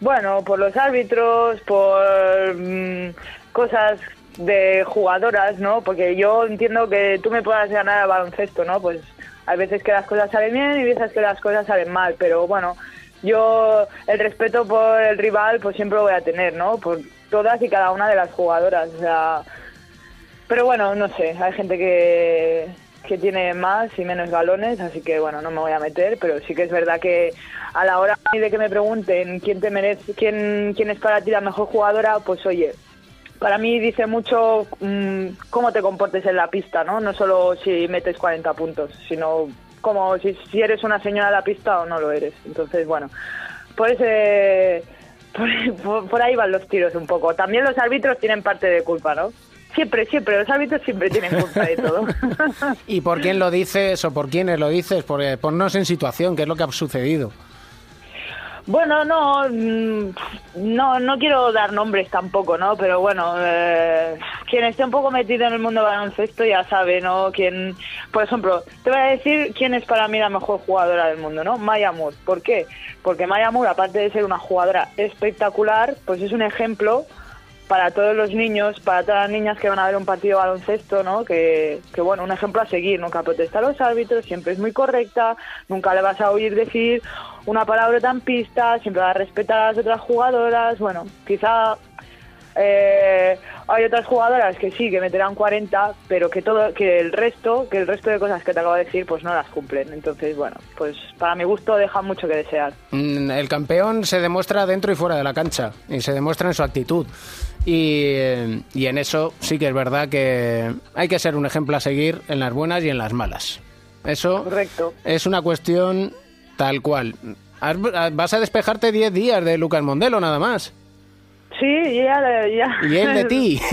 S19: Bueno, por los árbitros, por mm, cosas de jugadoras, ¿no? Porque yo entiendo que tú me puedas ganar al baloncesto, ¿no? Pues hay veces que las cosas salen bien y veces que las cosas salen mal, pero bueno, yo el respeto por el rival pues siempre lo voy a tener, ¿no? Por todas y cada una de las jugadoras, o sea... Pero bueno, no sé, hay gente que, que tiene más y menos galones, así que bueno, no me voy a meter, pero sí que es verdad que a la hora de que me pregunten quién te merece, quién, quién es para ti la mejor jugadora, pues oye, para mí dice mucho mm, cómo te comportes en la pista, ¿no? No solo si metes 40 puntos, sino como si, si eres una señora de la pista o no lo eres. Entonces, bueno, por ese... *laughs* Por ahí van los tiros un poco. También los árbitros tienen parte de culpa, ¿no? Siempre, siempre, los árbitros siempre *laughs* tienen culpa de todo.
S9: ¿Y por quién lo dices o por quiénes lo dices? Porque ponnos en situación, ¿qué es lo que ha sucedido?
S19: Bueno, no, mm, no, no quiero dar nombres tampoco, ¿no? Pero bueno, eh, quien esté un poco metido en el mundo del baloncesto ya sabe, ¿no? Quien, por ejemplo, te voy a decir quién es para mí la mejor jugadora del mundo, ¿no? Maya Moore. ¿Por qué? Porque Maya Moore, aparte de ser una jugadora espectacular, pues es un ejemplo para todos los niños, para todas las niñas que van a ver un partido de baloncesto, ¿no? Que, que bueno, un ejemplo a seguir, nunca protesta a los árbitros, siempre es muy correcta, nunca le vas a oír decir una palabra tan pista, siempre va a respetar a las otras jugadoras, bueno, quizá eh, hay otras jugadoras que sí, que meterán 40, pero que todo, que el resto, que el resto de cosas que te acabo de decir, pues no las cumplen. Entonces, bueno, pues para mi gusto deja mucho que desear.
S9: Mm, El campeón se demuestra dentro y fuera de la cancha y se demuestra en su actitud. Y, eh, y en eso sí que es verdad que hay que ser un ejemplo a seguir en las buenas y en las malas. Eso
S19: Correcto.
S9: es una cuestión tal cual. Vas a despejarte 10 días de Lucas Mondelo nada más.
S19: Sí, ya, ya.
S9: Y él de ti. *laughs*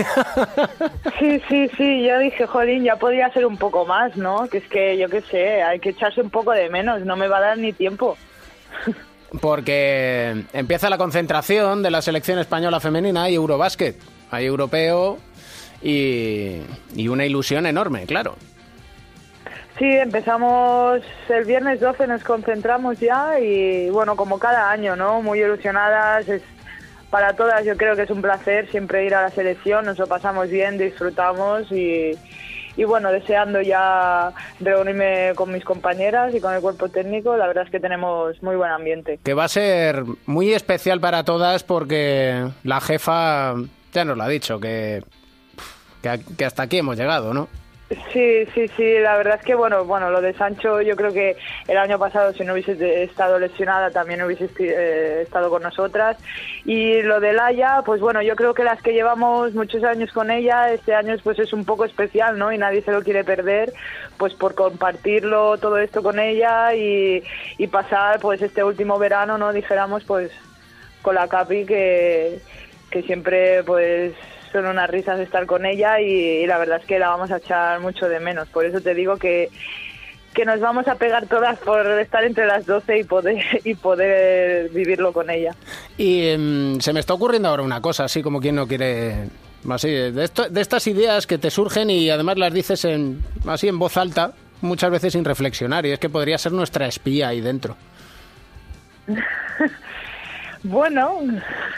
S19: Sí, sí, sí, yo dije, jolín, ya podría ser un poco más, ¿no? Que es que, yo qué sé, hay que echarse un poco de menos, no me va a dar ni tiempo. *laughs*
S9: Porque empieza la concentración de la selección española femenina y Eurobásquet. Hay europeo y, y una ilusión enorme, claro.
S19: Sí, empezamos el viernes 12, nos concentramos ya y bueno, como cada año, ¿no? Muy ilusionadas, es para todas yo creo que es un placer siempre ir a la selección, nos lo pasamos bien, disfrutamos y, y bueno, deseando ya reunirme con mis compañeras y con el cuerpo técnico, la verdad es que tenemos muy buen ambiente.
S9: Que va a ser muy especial para todas porque la jefa ya nos lo ha dicho, que, que, que hasta aquí hemos llegado, ¿no?
S19: Sí, sí, sí, la verdad es que bueno, bueno, lo de Sancho yo creo que el año pasado si no hubiese estado lesionada también hubiese eh, estado con nosotras y lo de Laia, pues bueno, yo creo que las que llevamos muchos años con ella, este año pues es un poco especial, ¿no? Y nadie se lo quiere perder, pues por compartirlo todo esto con ella y, y pasar pues este último verano, ¿no? Dijéramos pues con la Capi que, que siempre pues son unas risas estar con ella y, y la verdad es que la vamos a echar mucho de menos. Por eso te digo que que nos vamos a pegar todas por estar entre las 12 y poder, y poder vivirlo con ella.
S9: Y em, se me está ocurriendo ahora una cosa, así como quien no quiere... Así, de, esto- de estas ideas que te surgen y además las dices en, así en voz alta, muchas veces sin reflexionar, y es que podría ser nuestra espía ahí dentro. *laughs*
S19: Bueno,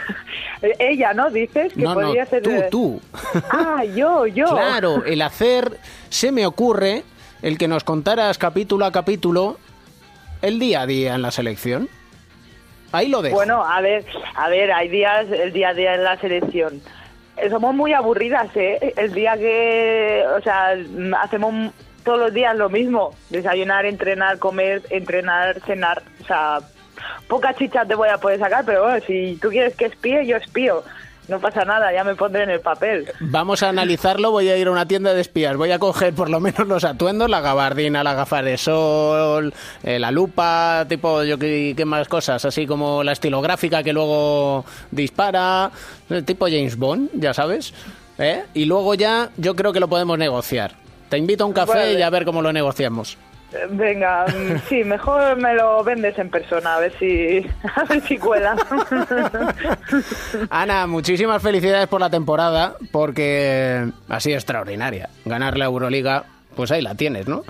S19: *laughs* ella, ¿no? Dices que
S9: no, no,
S19: podría ser...
S9: tú,
S19: de-
S9: tú. *laughs*
S19: Ah, yo, yo.
S9: Claro, el hacer, se me ocurre, el que nos contaras capítulo a capítulo el día a día en la selección. Ahí lo dejo.
S19: Bueno, a ver, a ver, hay días, el día a día en la selección. Eh, Somos muy aburridas, ¿eh? El día que, o sea, hacemos todos los días lo mismo. Desayunar, entrenar, comer, entrenar, cenar. O sea, poca chicha te voy a poder sacar, pero bueno, si tú quieres que espíe, yo espío. No pasa nada, ya me pondré en el papel.
S9: Vamos a analizarlo, voy a ir a una tienda de espías, voy a coger por lo menos los atuendos, la gabardina, la gafas de sol, eh, la lupa, tipo, yo qué, qué más cosas, así como la estilográfica que luego dispara, eh, tipo James Bond, ya sabes, ¿eh? Y luego ya yo creo que lo podemos negociar. Te invito a un café
S19: Vale.
S9: y a ver cómo lo negociamos.
S19: Venga, sí, mejor me lo vendes en persona, a ver si, a ver si cuela.
S9: Ana, muchísimas felicidades por la temporada, porque ha sido extraordinaria. Ganar la Euroliga, pues ahí la tienes, ¿no?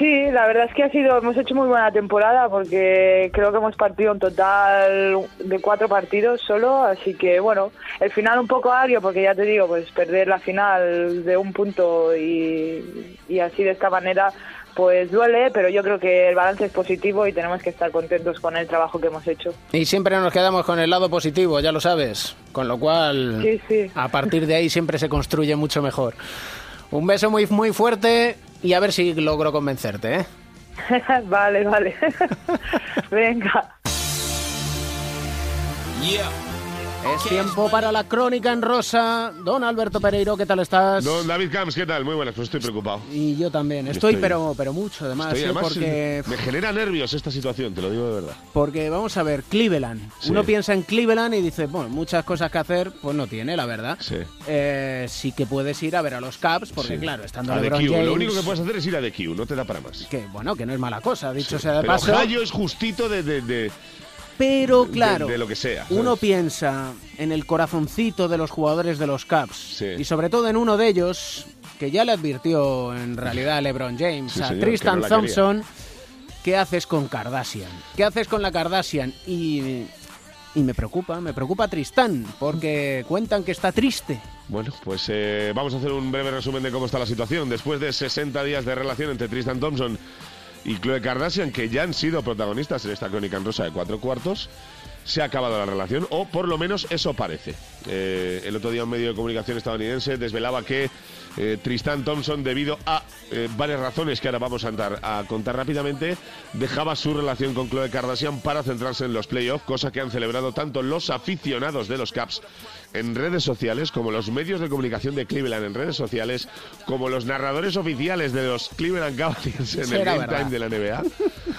S19: Sí, la verdad es que ha sido, hemos hecho muy buena temporada porque creo que hemos partido un total de cuatro partidos solo, así que bueno, el final un poco agrio porque ya te digo, pues perder la final de un punto y, y así de esta manera pues duele, pero yo creo que el balance es positivo y tenemos que estar contentos con el trabajo que hemos hecho.
S9: Y siempre nos quedamos con el lado positivo, ya lo sabes. Con lo cual,
S19: Sí, sí.
S9: a partir de ahí siempre se construye mucho mejor. Un beso muy, muy fuerte y a ver si logro convencerte, ¿eh? *laughs*
S19: vale, vale. *laughs* Venga.
S9: Es tiempo para la crónica en rosa. Don Alberto Pereiro, ¿qué tal estás?
S20: Don David Camps, ¿qué tal? Muy buenas, pues estoy preocupado.
S9: Y yo también. Estoy,
S20: Estoy-
S9: pero, pero mucho, además,
S20: Estoy,
S9: ¿eh?
S20: además,
S9: porque,
S20: me genera nervios esta situación, te lo digo de verdad.
S9: porque vamos a ver, Cleveland.
S20: Sí.
S9: Uno piensa en Cleveland y dice, bueno, muchas cosas que hacer, pues no tiene, la verdad.
S20: Sí.
S9: Eh, sí que puedes ir a ver a los Caps, porque
S20: Sí.
S9: claro, estando
S20: a
S9: LeBron. James...
S20: Lo único que puedes hacer es ir a The Q, no te da para más.
S9: Que bueno, que no es mala cosa, dicho sea de
S20: Pero
S9: paso.
S20: Ohio es justito de, de, de-
S9: Pero claro,
S20: de lo que sea. ¿sabes?
S9: uno piensa en el corazoncito de los jugadores de los Caps y sobre todo en uno de ellos que ya le advirtió en realidad a LeBron James,
S20: Sí,
S9: a
S20: señor,
S9: Tristan
S20: que no la
S9: Thompson, ¿qué haces con Kardashian? ¿Qué haces con la Kardashian? Y, y me preocupa, me preocupa Tristan, porque cuentan que está triste.
S20: Bueno, pues eh, vamos a hacer un breve resumen de cómo está la situación. Después de 60 días de relación entre Tristan Thompson y Khloe Kardashian, que ya han sido protagonistas en esta crónica en rosa de cuatro cuartos, se ha acabado la relación, o por lo menos eso parece. Eh, el otro día un medio de comunicación estadounidense desvelaba que eh, Tristan Thompson, debido a eh, varias razones que ahora vamos a, andar, a contar rápidamente, dejaba su relación con Khloe Kardashian para centrarse en los playoffs, cosa que han celebrado tanto los aficionados de los Caps en redes sociales, como los medios de comunicación de Cleveland en redes sociales, como los narradores oficiales de los Cleveland Cavaliers en el Game
S9: verdad.
S20: Time de la NBA.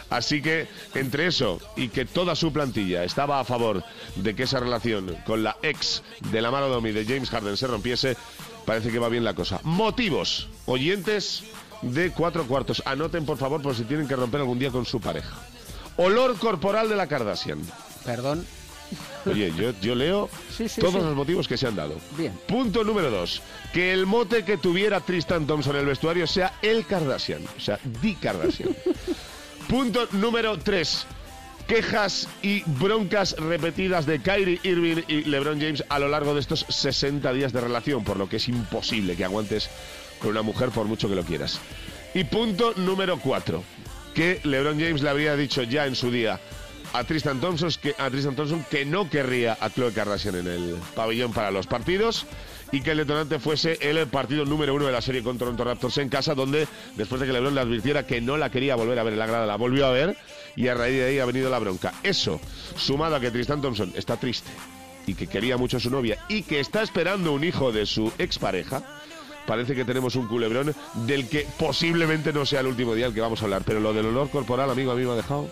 S20: Así que entre eso y que toda su plantilla estaba a favor de que esa relación con la ex de la Domi de James Harden se rompiese, parece que va bien la cosa. Motivos, oyentes de cuatro cuartos. Anoten por favor por si tienen que romper algún día con su pareja. Olor corporal de la Kardashian.
S9: Perdón.
S20: Oye, yo, yo leo *laughs*
S9: Sí, sí,
S20: todos
S9: sí.
S20: los motivos que se han dado.
S9: Bien.
S20: Punto número dos. Que el mote que tuviera Tristan Thompson en el vestuario sea el Kardashian. O sea, Di Kardashian. *laughs* Punto número tres. Quejas y broncas repetidas de Kyrie Irving y LeBron James a lo largo de estos 60 días de relación, por lo que es imposible que aguantes con una mujer por mucho que lo quieras. Y punto número cuatro. Que LeBron James le habría dicho ya en su día a Tristan Thompson que, a Tristan Thompson que no querría a Khloe Kardashian en el pabellón para los partidos y que el detonante fuese el partido número uno de la serie con Toronto Raptors en casa, donde después de que LeBron le advirtiera que no la quería volver a ver en la grada, la volvió a ver y a raíz de ahí ha venido la bronca. Eso, sumado a que Tristan Thompson está triste y que quería mucho a su novia y que está esperando un hijo de su expareja, parece que tenemos un culebrón del que posiblemente no sea el último día el que vamos a hablar. Pero lo del olor corporal, amigo, a mí me ha dejado.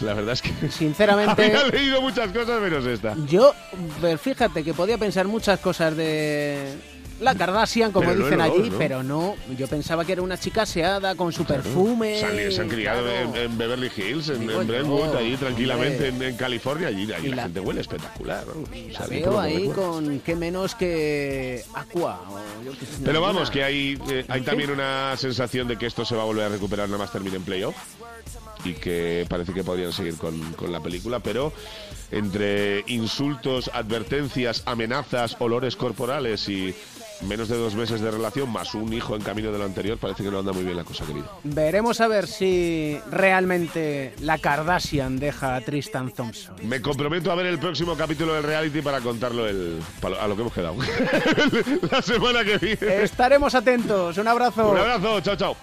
S20: La verdad es que. *laughs*
S9: Sinceramente-
S20: Había leído muchas cosas menos esta.
S9: Yo, pues, fíjate que podía pensar muchas cosas de la Kardashian, como
S20: Pero no
S9: dicen allí,
S20: ¿no?
S9: pero no. Yo pensaba que era una chica aseada con su perfume.
S20: Se han, se han criado
S9: claro.
S20: en, en Beverly Hills, en, en Brentwood, allí tranquilamente en, en California. Allí, la,
S9: la-
S20: gente huele espectacular. vamos. O sea,
S9: La
S20: ni
S9: veo
S20: por donde
S9: ahí con qué menos que Aqua. o yo qué sé,
S20: Pero vamos, que hay, eh, hay también una sensación de que esto se va a volver a recuperar nada más termine en playoff y que parece que podrían seguir con, con la película, pero entre insultos, advertencias, amenazas, olores corporales y menos de dos meses de relación más un hijo en camino de lo anterior, parece que no anda muy bien la cosa, querido.
S9: Veremos a ver si realmente la Kardashian deja a Tristan Thompson.
S20: Me comprometo a ver el próximo capítulo del reality para contarlo el, a lo que hemos quedado. *laughs* la semana que viene.
S9: Estaremos atentos. Un abrazo.
S20: Un abrazo, chao, chao.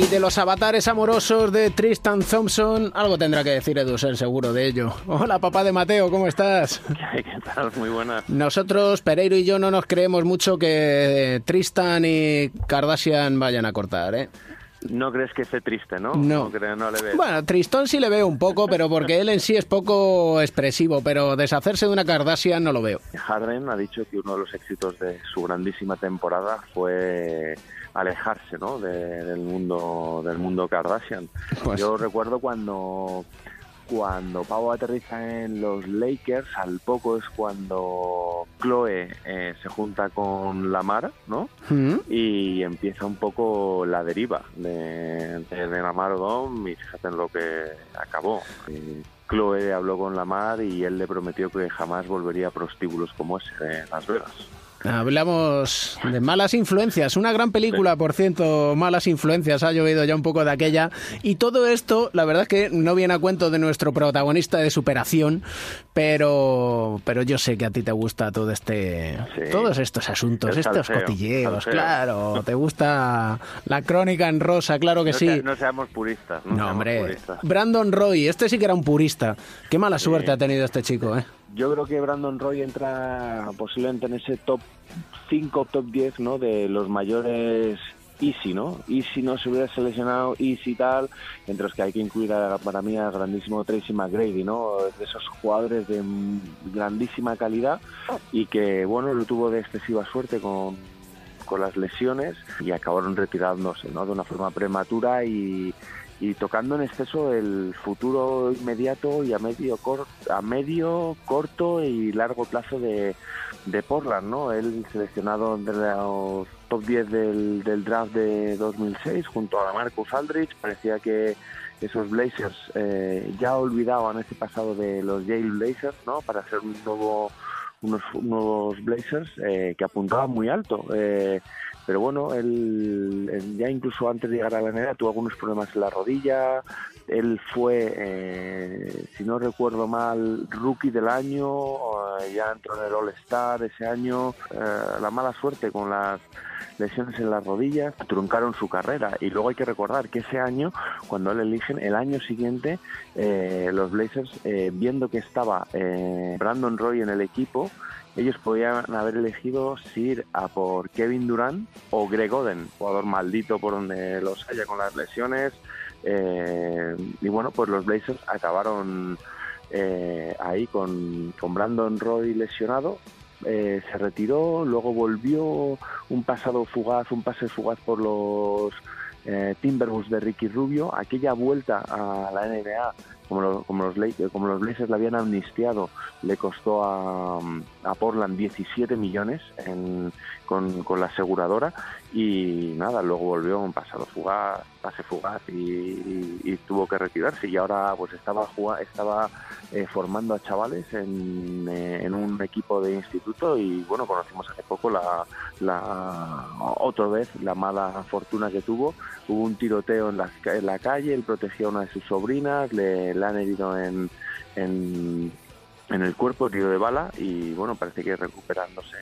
S9: Y de los avatares amorosos de Tristan Thompson, algo tendrá que decir Edu, ser seguro de ello. Hola, papá de Mateo, ¿cómo estás? *laughs*
S21: ¿Qué tal? Muy buenas.
S9: Nosotros, Pereiro y yo, no nos creemos mucho que Tristan y Kardashian vayan a cortar, ¿eh?
S21: No crees que esté triste, ¿no?
S9: No.
S21: creo- no le ves.
S9: Bueno, Tristón sí le veo un poco, pero porque él en sí es poco expresivo, pero deshacerse de una Kardashian no lo veo.
S21: Harden ha dicho que uno de los éxitos de su grandísima temporada fue alejarse, ¿no? de- del mundo del mundo Kardashian. *laughs*
S9: Pues-
S21: Yo recuerdo cuando cuando Pau aterriza en los Lakers, al poco es cuando Chloe eh, se junta con Lamar, ¿no?
S9: ¿Mm?
S21: y empieza un poco la deriva de, de, de Lamar Odom y fíjate en lo que acabó. Chloe habló con Lamar y él le prometió que jamás volvería a prostíbulos como ese de Las Vegas.
S9: Hablamos de malas influencias, una gran película, por cierto, malas influencias, ha llovido ya un poco de aquella. Y todo esto, la verdad es que no viene a cuento de nuestro protagonista de superación, pero, pero yo sé que a ti te gusta todo este,
S21: Sí.
S9: todos estos asuntos,
S21: El
S9: estos
S21: salseo,
S9: cotilleos,
S21: salseo.
S9: claro, te gusta la crónica en rosa, claro que
S21: no,
S9: sí.
S21: no seamos puristas. No,
S9: No,
S21: seamos
S9: hombre,
S21: puristas.
S9: Brandon Roy, este sí que era un purista. Qué mala suerte ha tenido este chico, ¿eh?
S21: Yo creo que Brandon Roy entra posiblemente en ese top 5, top 10, ¿no? De los mayores Easy, ¿no? Easy no se hubiera seleccionado, Easy tal, entre los que hay que incluir a- para mí al grandísimo Tracy McGrady, ¿no? De esos jugadores de grandísima calidad y que, bueno, no tuvo de excesiva suerte con, con las lesiones y acabaron retirándose, ¿no? De una forma prematura y, y tocando en exceso el futuro inmediato y a medio cor- a medio corto y largo plazo de, de Portland, ¿no? Él seleccionado entre los top 10 del, del draft de 2006 junto a Marcus Aldridge, parecía que esos Blazers eh, ya olvidaban ese pasado de los Yale Blazers, ¿no? Para ser un nuevo unos nuevos Blazers eh, que apuntaban muy alto. eh, pero bueno, él, ya incluso antes de llegar a la NBA tuvo algunos problemas en la rodilla. Él fue, eh, si no recuerdo mal, rookie del año. eh, ya entró en el All-Star ese año. eh, la mala suerte con las lesiones en las rodillas truncaron su carrera. Y luego hay que recordar que ese año, cuando él eligen, el año siguiente, eh, los Blazers, viendo que estaba Brandon Roy en el equipo, ellos podían haber elegido si ir a por Kevin Durant o Greg Oden, jugador maldito por donde los haya con las lesiones. eh, y bueno, pues los Blazers acabaron eh, ahí con, con Brandon Roy lesionado. eh, se retiró, luego volvió un pasado fugaz, un pase fugaz por los eh, Timberwolves de Ricky Rubio. Aquella vuelta a la NBA, como, como, los, Lake- como los Blazers la habían amnistiado, le costó a, a Portland 17 millones en- con, con la aseguradora y nada, luego volvió un pasado fugaz, pase fugaz y, y- y tuvo que retirarse y ahora pues estaba estaba eh, formando a chavales en, eh, en un equipo de instituto y bueno, conocimos hace poco la, la otra vez la mala fortuna que tuvo. Hubo un tiroteo en la, en la calle, él protegió a una de sus sobrinas, le, le han herido en, en, en el cuerpo, tiro de bala y bueno, parece que recuperándose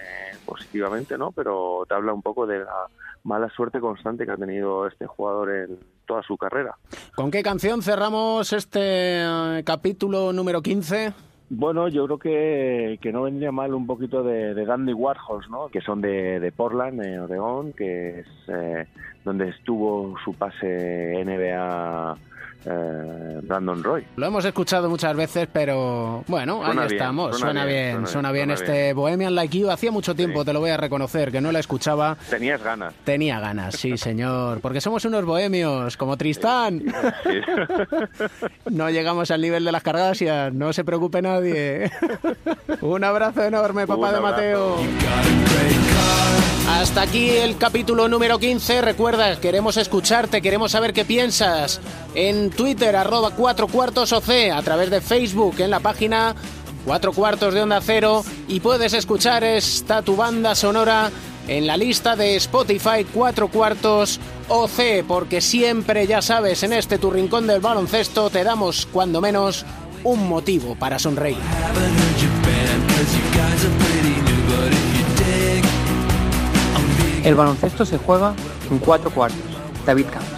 S21: positivamente, ¿no? Pero te habla un poco de la mala suerte constante que ha tenido este jugador en toda su carrera.
S9: ¿Con qué canción cerramos este eh, capítulo número 15?
S21: Bueno, yo creo que, que no vendría mal un poquito de, de Dandy Warhols, ¿no? Que son de, de Portland, de Oregón, que es eh, donde estuvo su pase NBA eh, Brandon Roy.
S9: Lo hemos escuchado muchas veces, pero bueno,
S21: Suena
S9: ahí
S21: bien,
S9: estamos. Suena,
S21: suena
S9: bien,
S21: bien,
S9: suena,
S21: suena
S9: bien, este Bohemian Like You. Hacía mucho tiempo, te lo voy a reconocer, que no la escuchaba.
S21: Tenías ganas.
S9: Tenía ganas, sí, señor. Porque somos unos bohemios, como Tristán. *laughs* No llegamos al nivel de las Kardashian, no se preocupe nadie. *laughs* Un abrazo enorme, papá
S21: Un
S9: de. Mateo. Hasta aquí el capítulo número 15. Recuerda, queremos escucharte, queremos saber qué piensas. En Twitter, arroba 4 cuartos OC, a través de Facebook, en la página 4 cuartos de Onda Cero. Y puedes escuchar esta tu banda sonora en la lista de Spotify 4 cuartos OC, porque siempre, ya sabes, en este tu rincón del baloncesto te damos, cuando menos, un motivo para sonreír.
S10: El baloncesto se juega en cuatro cuartos. David Camps.